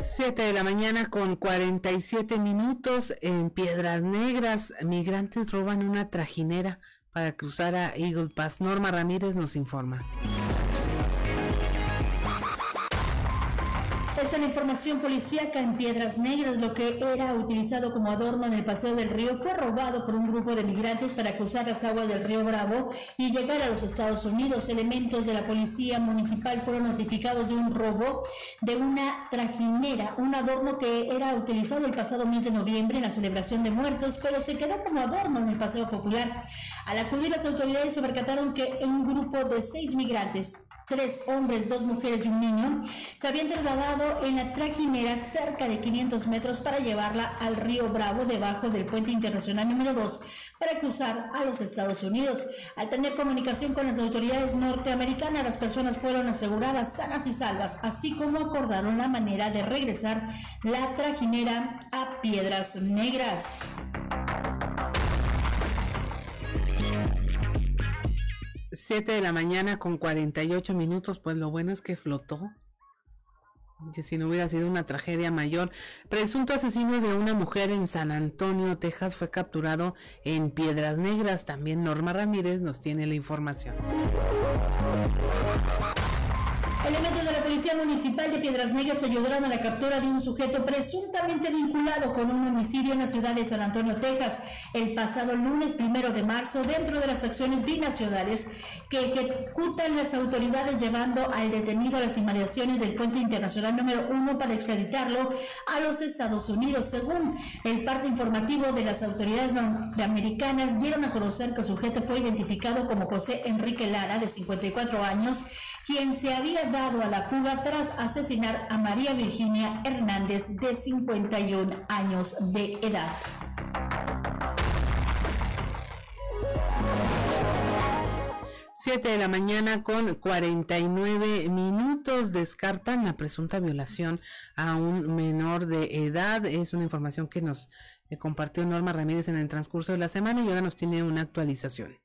7 de la mañana con 47 minutos en Piedras Negras. Migrantes roban una trajinera para cruzar a Eagle Pass. Norma Ramírez nos informa. La información policíaca en Piedras Negras. Lo que era utilizado como adorno en el paseo del río fue robado por un grupo de migrantes para cruzar las aguas del río Bravo y llegar a los Estados Unidos. Elementos de la policía municipal fueron notificados de un robo de una trajinera, un adorno que era utilizado el pasado mes de noviembre en la celebración de muertos, pero se quedó como adorno en el paseo popular. Al acudir las autoridades se percataron que un grupo de seis migrantes tres hombres, dos mujeres y un niño, se habían trasladado en la trajinera cerca de 500 metros para llevarla al río Bravo debajo del puente internacional número 2 para cruzar a los Estados Unidos. Al tener comunicación con las autoridades norteamericanas, las personas fueron aseguradas sanas y salvas, así como acordaron la manera de regresar la trajinera a Piedras Negras. 7 de la mañana con 48 minutos, pues lo bueno es que flotó. Si no hubiera sido una tragedia mayor. Presunto asesino de una mujer en San Antonio, Texas, fue capturado en Piedras Negras. También Norma Ramírez nos tiene la información. Elementos de Policía Municipal de Piedras Negras ayudaron a la captura de un sujeto presuntamente vinculado con un homicidio en la ciudad de San Antonio, Texas, el pasado lunes primero de marzo, dentro de las acciones binacionales que ejecutan las autoridades llevando al detenido a las inmediaciones del puente internacional número uno para extraditarlo a los Estados Unidos. Según el parte informativo de las autoridades norteamericanas, dieron a conocer que el sujeto fue identificado como José Enrique Lara, de 54 años, quien se había dado a la fuga tras asesinar a María Virginia Hernández de 51 años de edad. Siete de la mañana con 49 minutos descartan la presunta violación a un menor de edad. Es una información que nos eh, compartió Norma Ramírez en el transcurso de la semana y ahora nos tiene una actualización.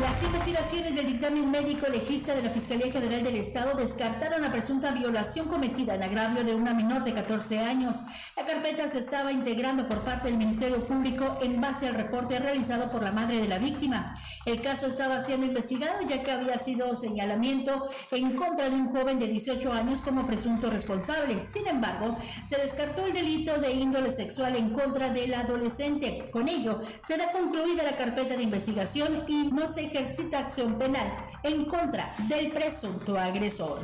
Las investigaciones del dictamen médico legista de la Fiscalía General del Estado descartaron la presunta violación cometida en agravio de una menor de 14 años. La carpeta se estaba integrando por parte del Ministerio Público en base al reporte realizado por la madre de la víctima. El caso estaba siendo investigado ya que había sido señalamiento en contra de un joven de 18 años como presunto responsable. Sin embargo, se descartó el delito de índole sexual en contra del adolescente. Con ello, se da concluida la carpeta de investigación y no se ejercita acción penal en contra del presunto agresor.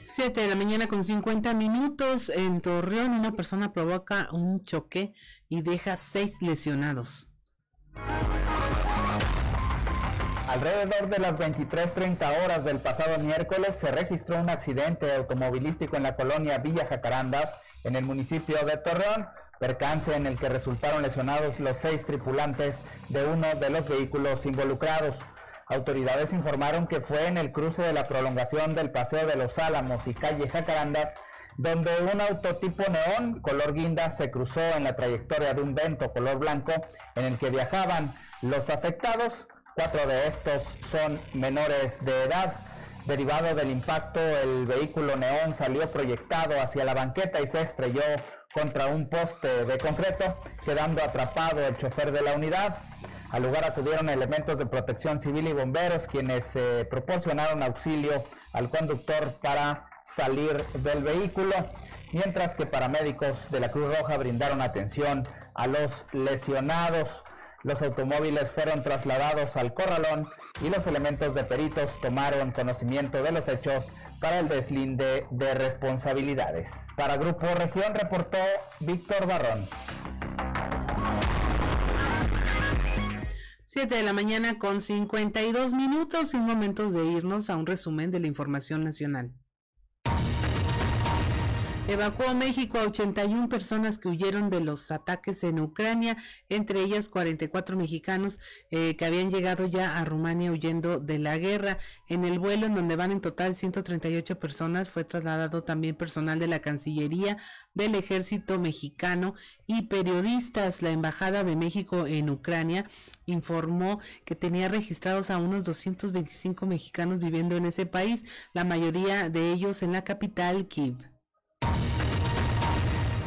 Siete de la mañana con 50 minutos en Torreón una persona provoca un choque y deja seis lesionados. Alrededor de las 23.30 horas del pasado miércoles se registró un accidente automovilístico en la colonia Villa Jacarandas, en el municipio de Torreón percance en el que resultaron lesionados los seis tripulantes de uno de los vehículos involucrados. Autoridades informaron que fue en el cruce de la prolongación del Paseo de los Álamos y calle Jacarandas, donde un autotipo neón color guinda se cruzó en la trayectoria de un vento color blanco en el que viajaban los afectados. Cuatro de estos son menores de edad. Derivado del impacto, el vehículo neón salió proyectado hacia la banqueta y se estrelló contra un poste de concreto, quedando atrapado el chofer de la unidad. Al lugar acudieron elementos de protección civil y bomberos quienes eh, proporcionaron auxilio al conductor para salir del vehículo, mientras que paramédicos de la Cruz Roja brindaron atención a los lesionados. Los automóviles fueron trasladados al corralón y los elementos de peritos tomaron conocimiento de los hechos para el deslinde de responsabilidades. Para Grupo Región reportó Víctor Barrón. 7 de la mañana con 52 minutos y un momento de irnos a un resumen de la información nacional. Evacuó México a 81 personas que huyeron de los ataques en Ucrania, entre ellas 44 mexicanos eh, que habían llegado ya a Rumania huyendo de la guerra. En el vuelo, en donde van en total 138 personas, fue trasladado también personal de la Cancillería, del Ejército Mexicano y periodistas. La Embajada de México en Ucrania informó que tenía registrados a unos 225 mexicanos viviendo en ese país, la mayoría de ellos en la capital, Kiev.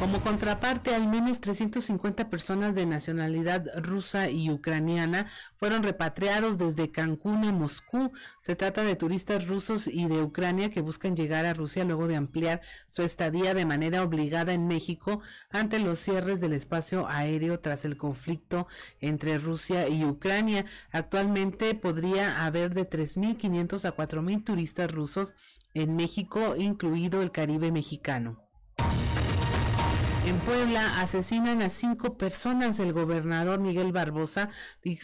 Como contraparte, al menos 350 personas de nacionalidad rusa y ucraniana fueron repatriados desde Cancún a Moscú. Se trata de turistas rusos y de Ucrania que buscan llegar a Rusia luego de ampliar su estadía de manera obligada en México ante los cierres del espacio aéreo tras el conflicto entre Rusia y Ucrania. Actualmente podría haber de 3.500 a 4.000 turistas rusos en México, incluido el Caribe mexicano. En Puebla asesinan a cinco personas. El gobernador Miguel Barbosa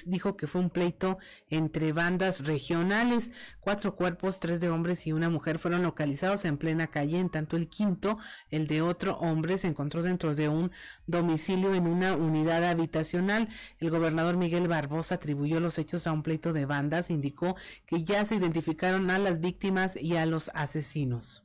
dijo que fue un pleito entre bandas regionales. Cuatro cuerpos, tres de hombres y una mujer, fueron localizados en plena calle. En tanto, el quinto, el de otro hombre, se encontró dentro de un domicilio en una unidad habitacional. El gobernador Miguel Barbosa atribuyó los hechos a un pleito de bandas. Indicó que ya se identificaron a las víctimas y a los asesinos.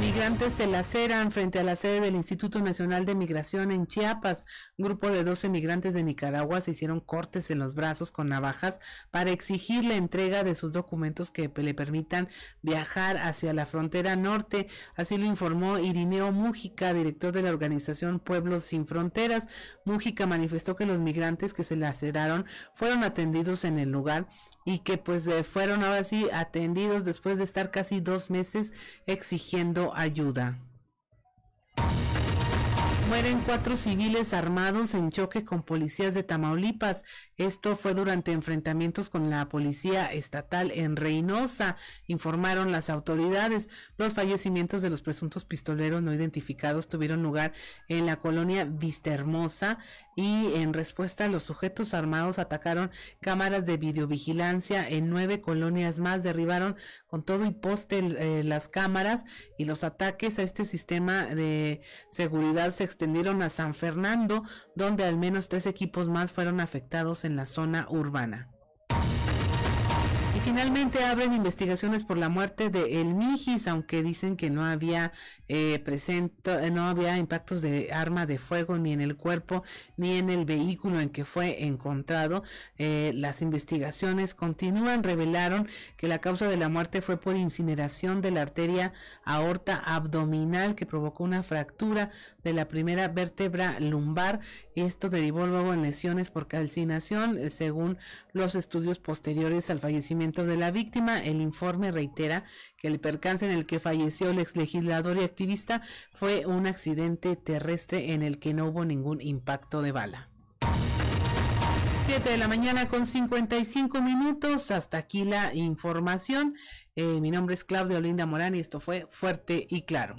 Migrantes se laceran frente a la sede del Instituto Nacional de Migración en Chiapas. Un grupo de 12 migrantes de Nicaragua se hicieron cortes en los brazos con navajas para exigir la entrega de sus documentos que le permitan viajar hacia la frontera norte. Así lo informó Irineo Mújica, director de la organización Pueblos Sin Fronteras. Mújica manifestó que los migrantes que se laceraron fueron atendidos en el lugar y que pues eh, fueron ahora sí atendidos después de estar casi dos meses exigiendo ayuda. Mueren cuatro civiles armados en choque con policías de Tamaulipas. Esto fue durante enfrentamientos con la policía estatal en Reynosa, informaron las autoridades. Los fallecimientos de los presuntos pistoleros no identificados tuvieron lugar en la colonia Vista Hermosa y en respuesta los sujetos armados atacaron cámaras de videovigilancia. En nueve colonias más, derribaron con todo y poste eh, las cámaras y los ataques a este sistema de seguridad se extendieron a San Fernando, donde al menos tres equipos más fueron afectados en la zona urbana finalmente abren investigaciones por la muerte de El Mijis, aunque dicen que no había eh, presento, no había impactos de arma de fuego ni en el cuerpo ni en el vehículo en que fue encontrado. Eh, las investigaciones continúan, revelaron que la causa de la muerte fue por incineración de la arteria aorta abdominal que provocó una fractura de la primera vértebra lumbar esto derivó luego en lesiones por calcinación, eh, según los estudios posteriores al fallecimiento de la víctima. El informe reitera que el percance en el que falleció el ex legislador y activista fue un accidente terrestre en el que no hubo ningún impacto de bala. 7 de la mañana con 55 minutos. Hasta aquí la información. Eh, mi nombre es Claudia Olinda Morán y esto fue Fuerte y Claro.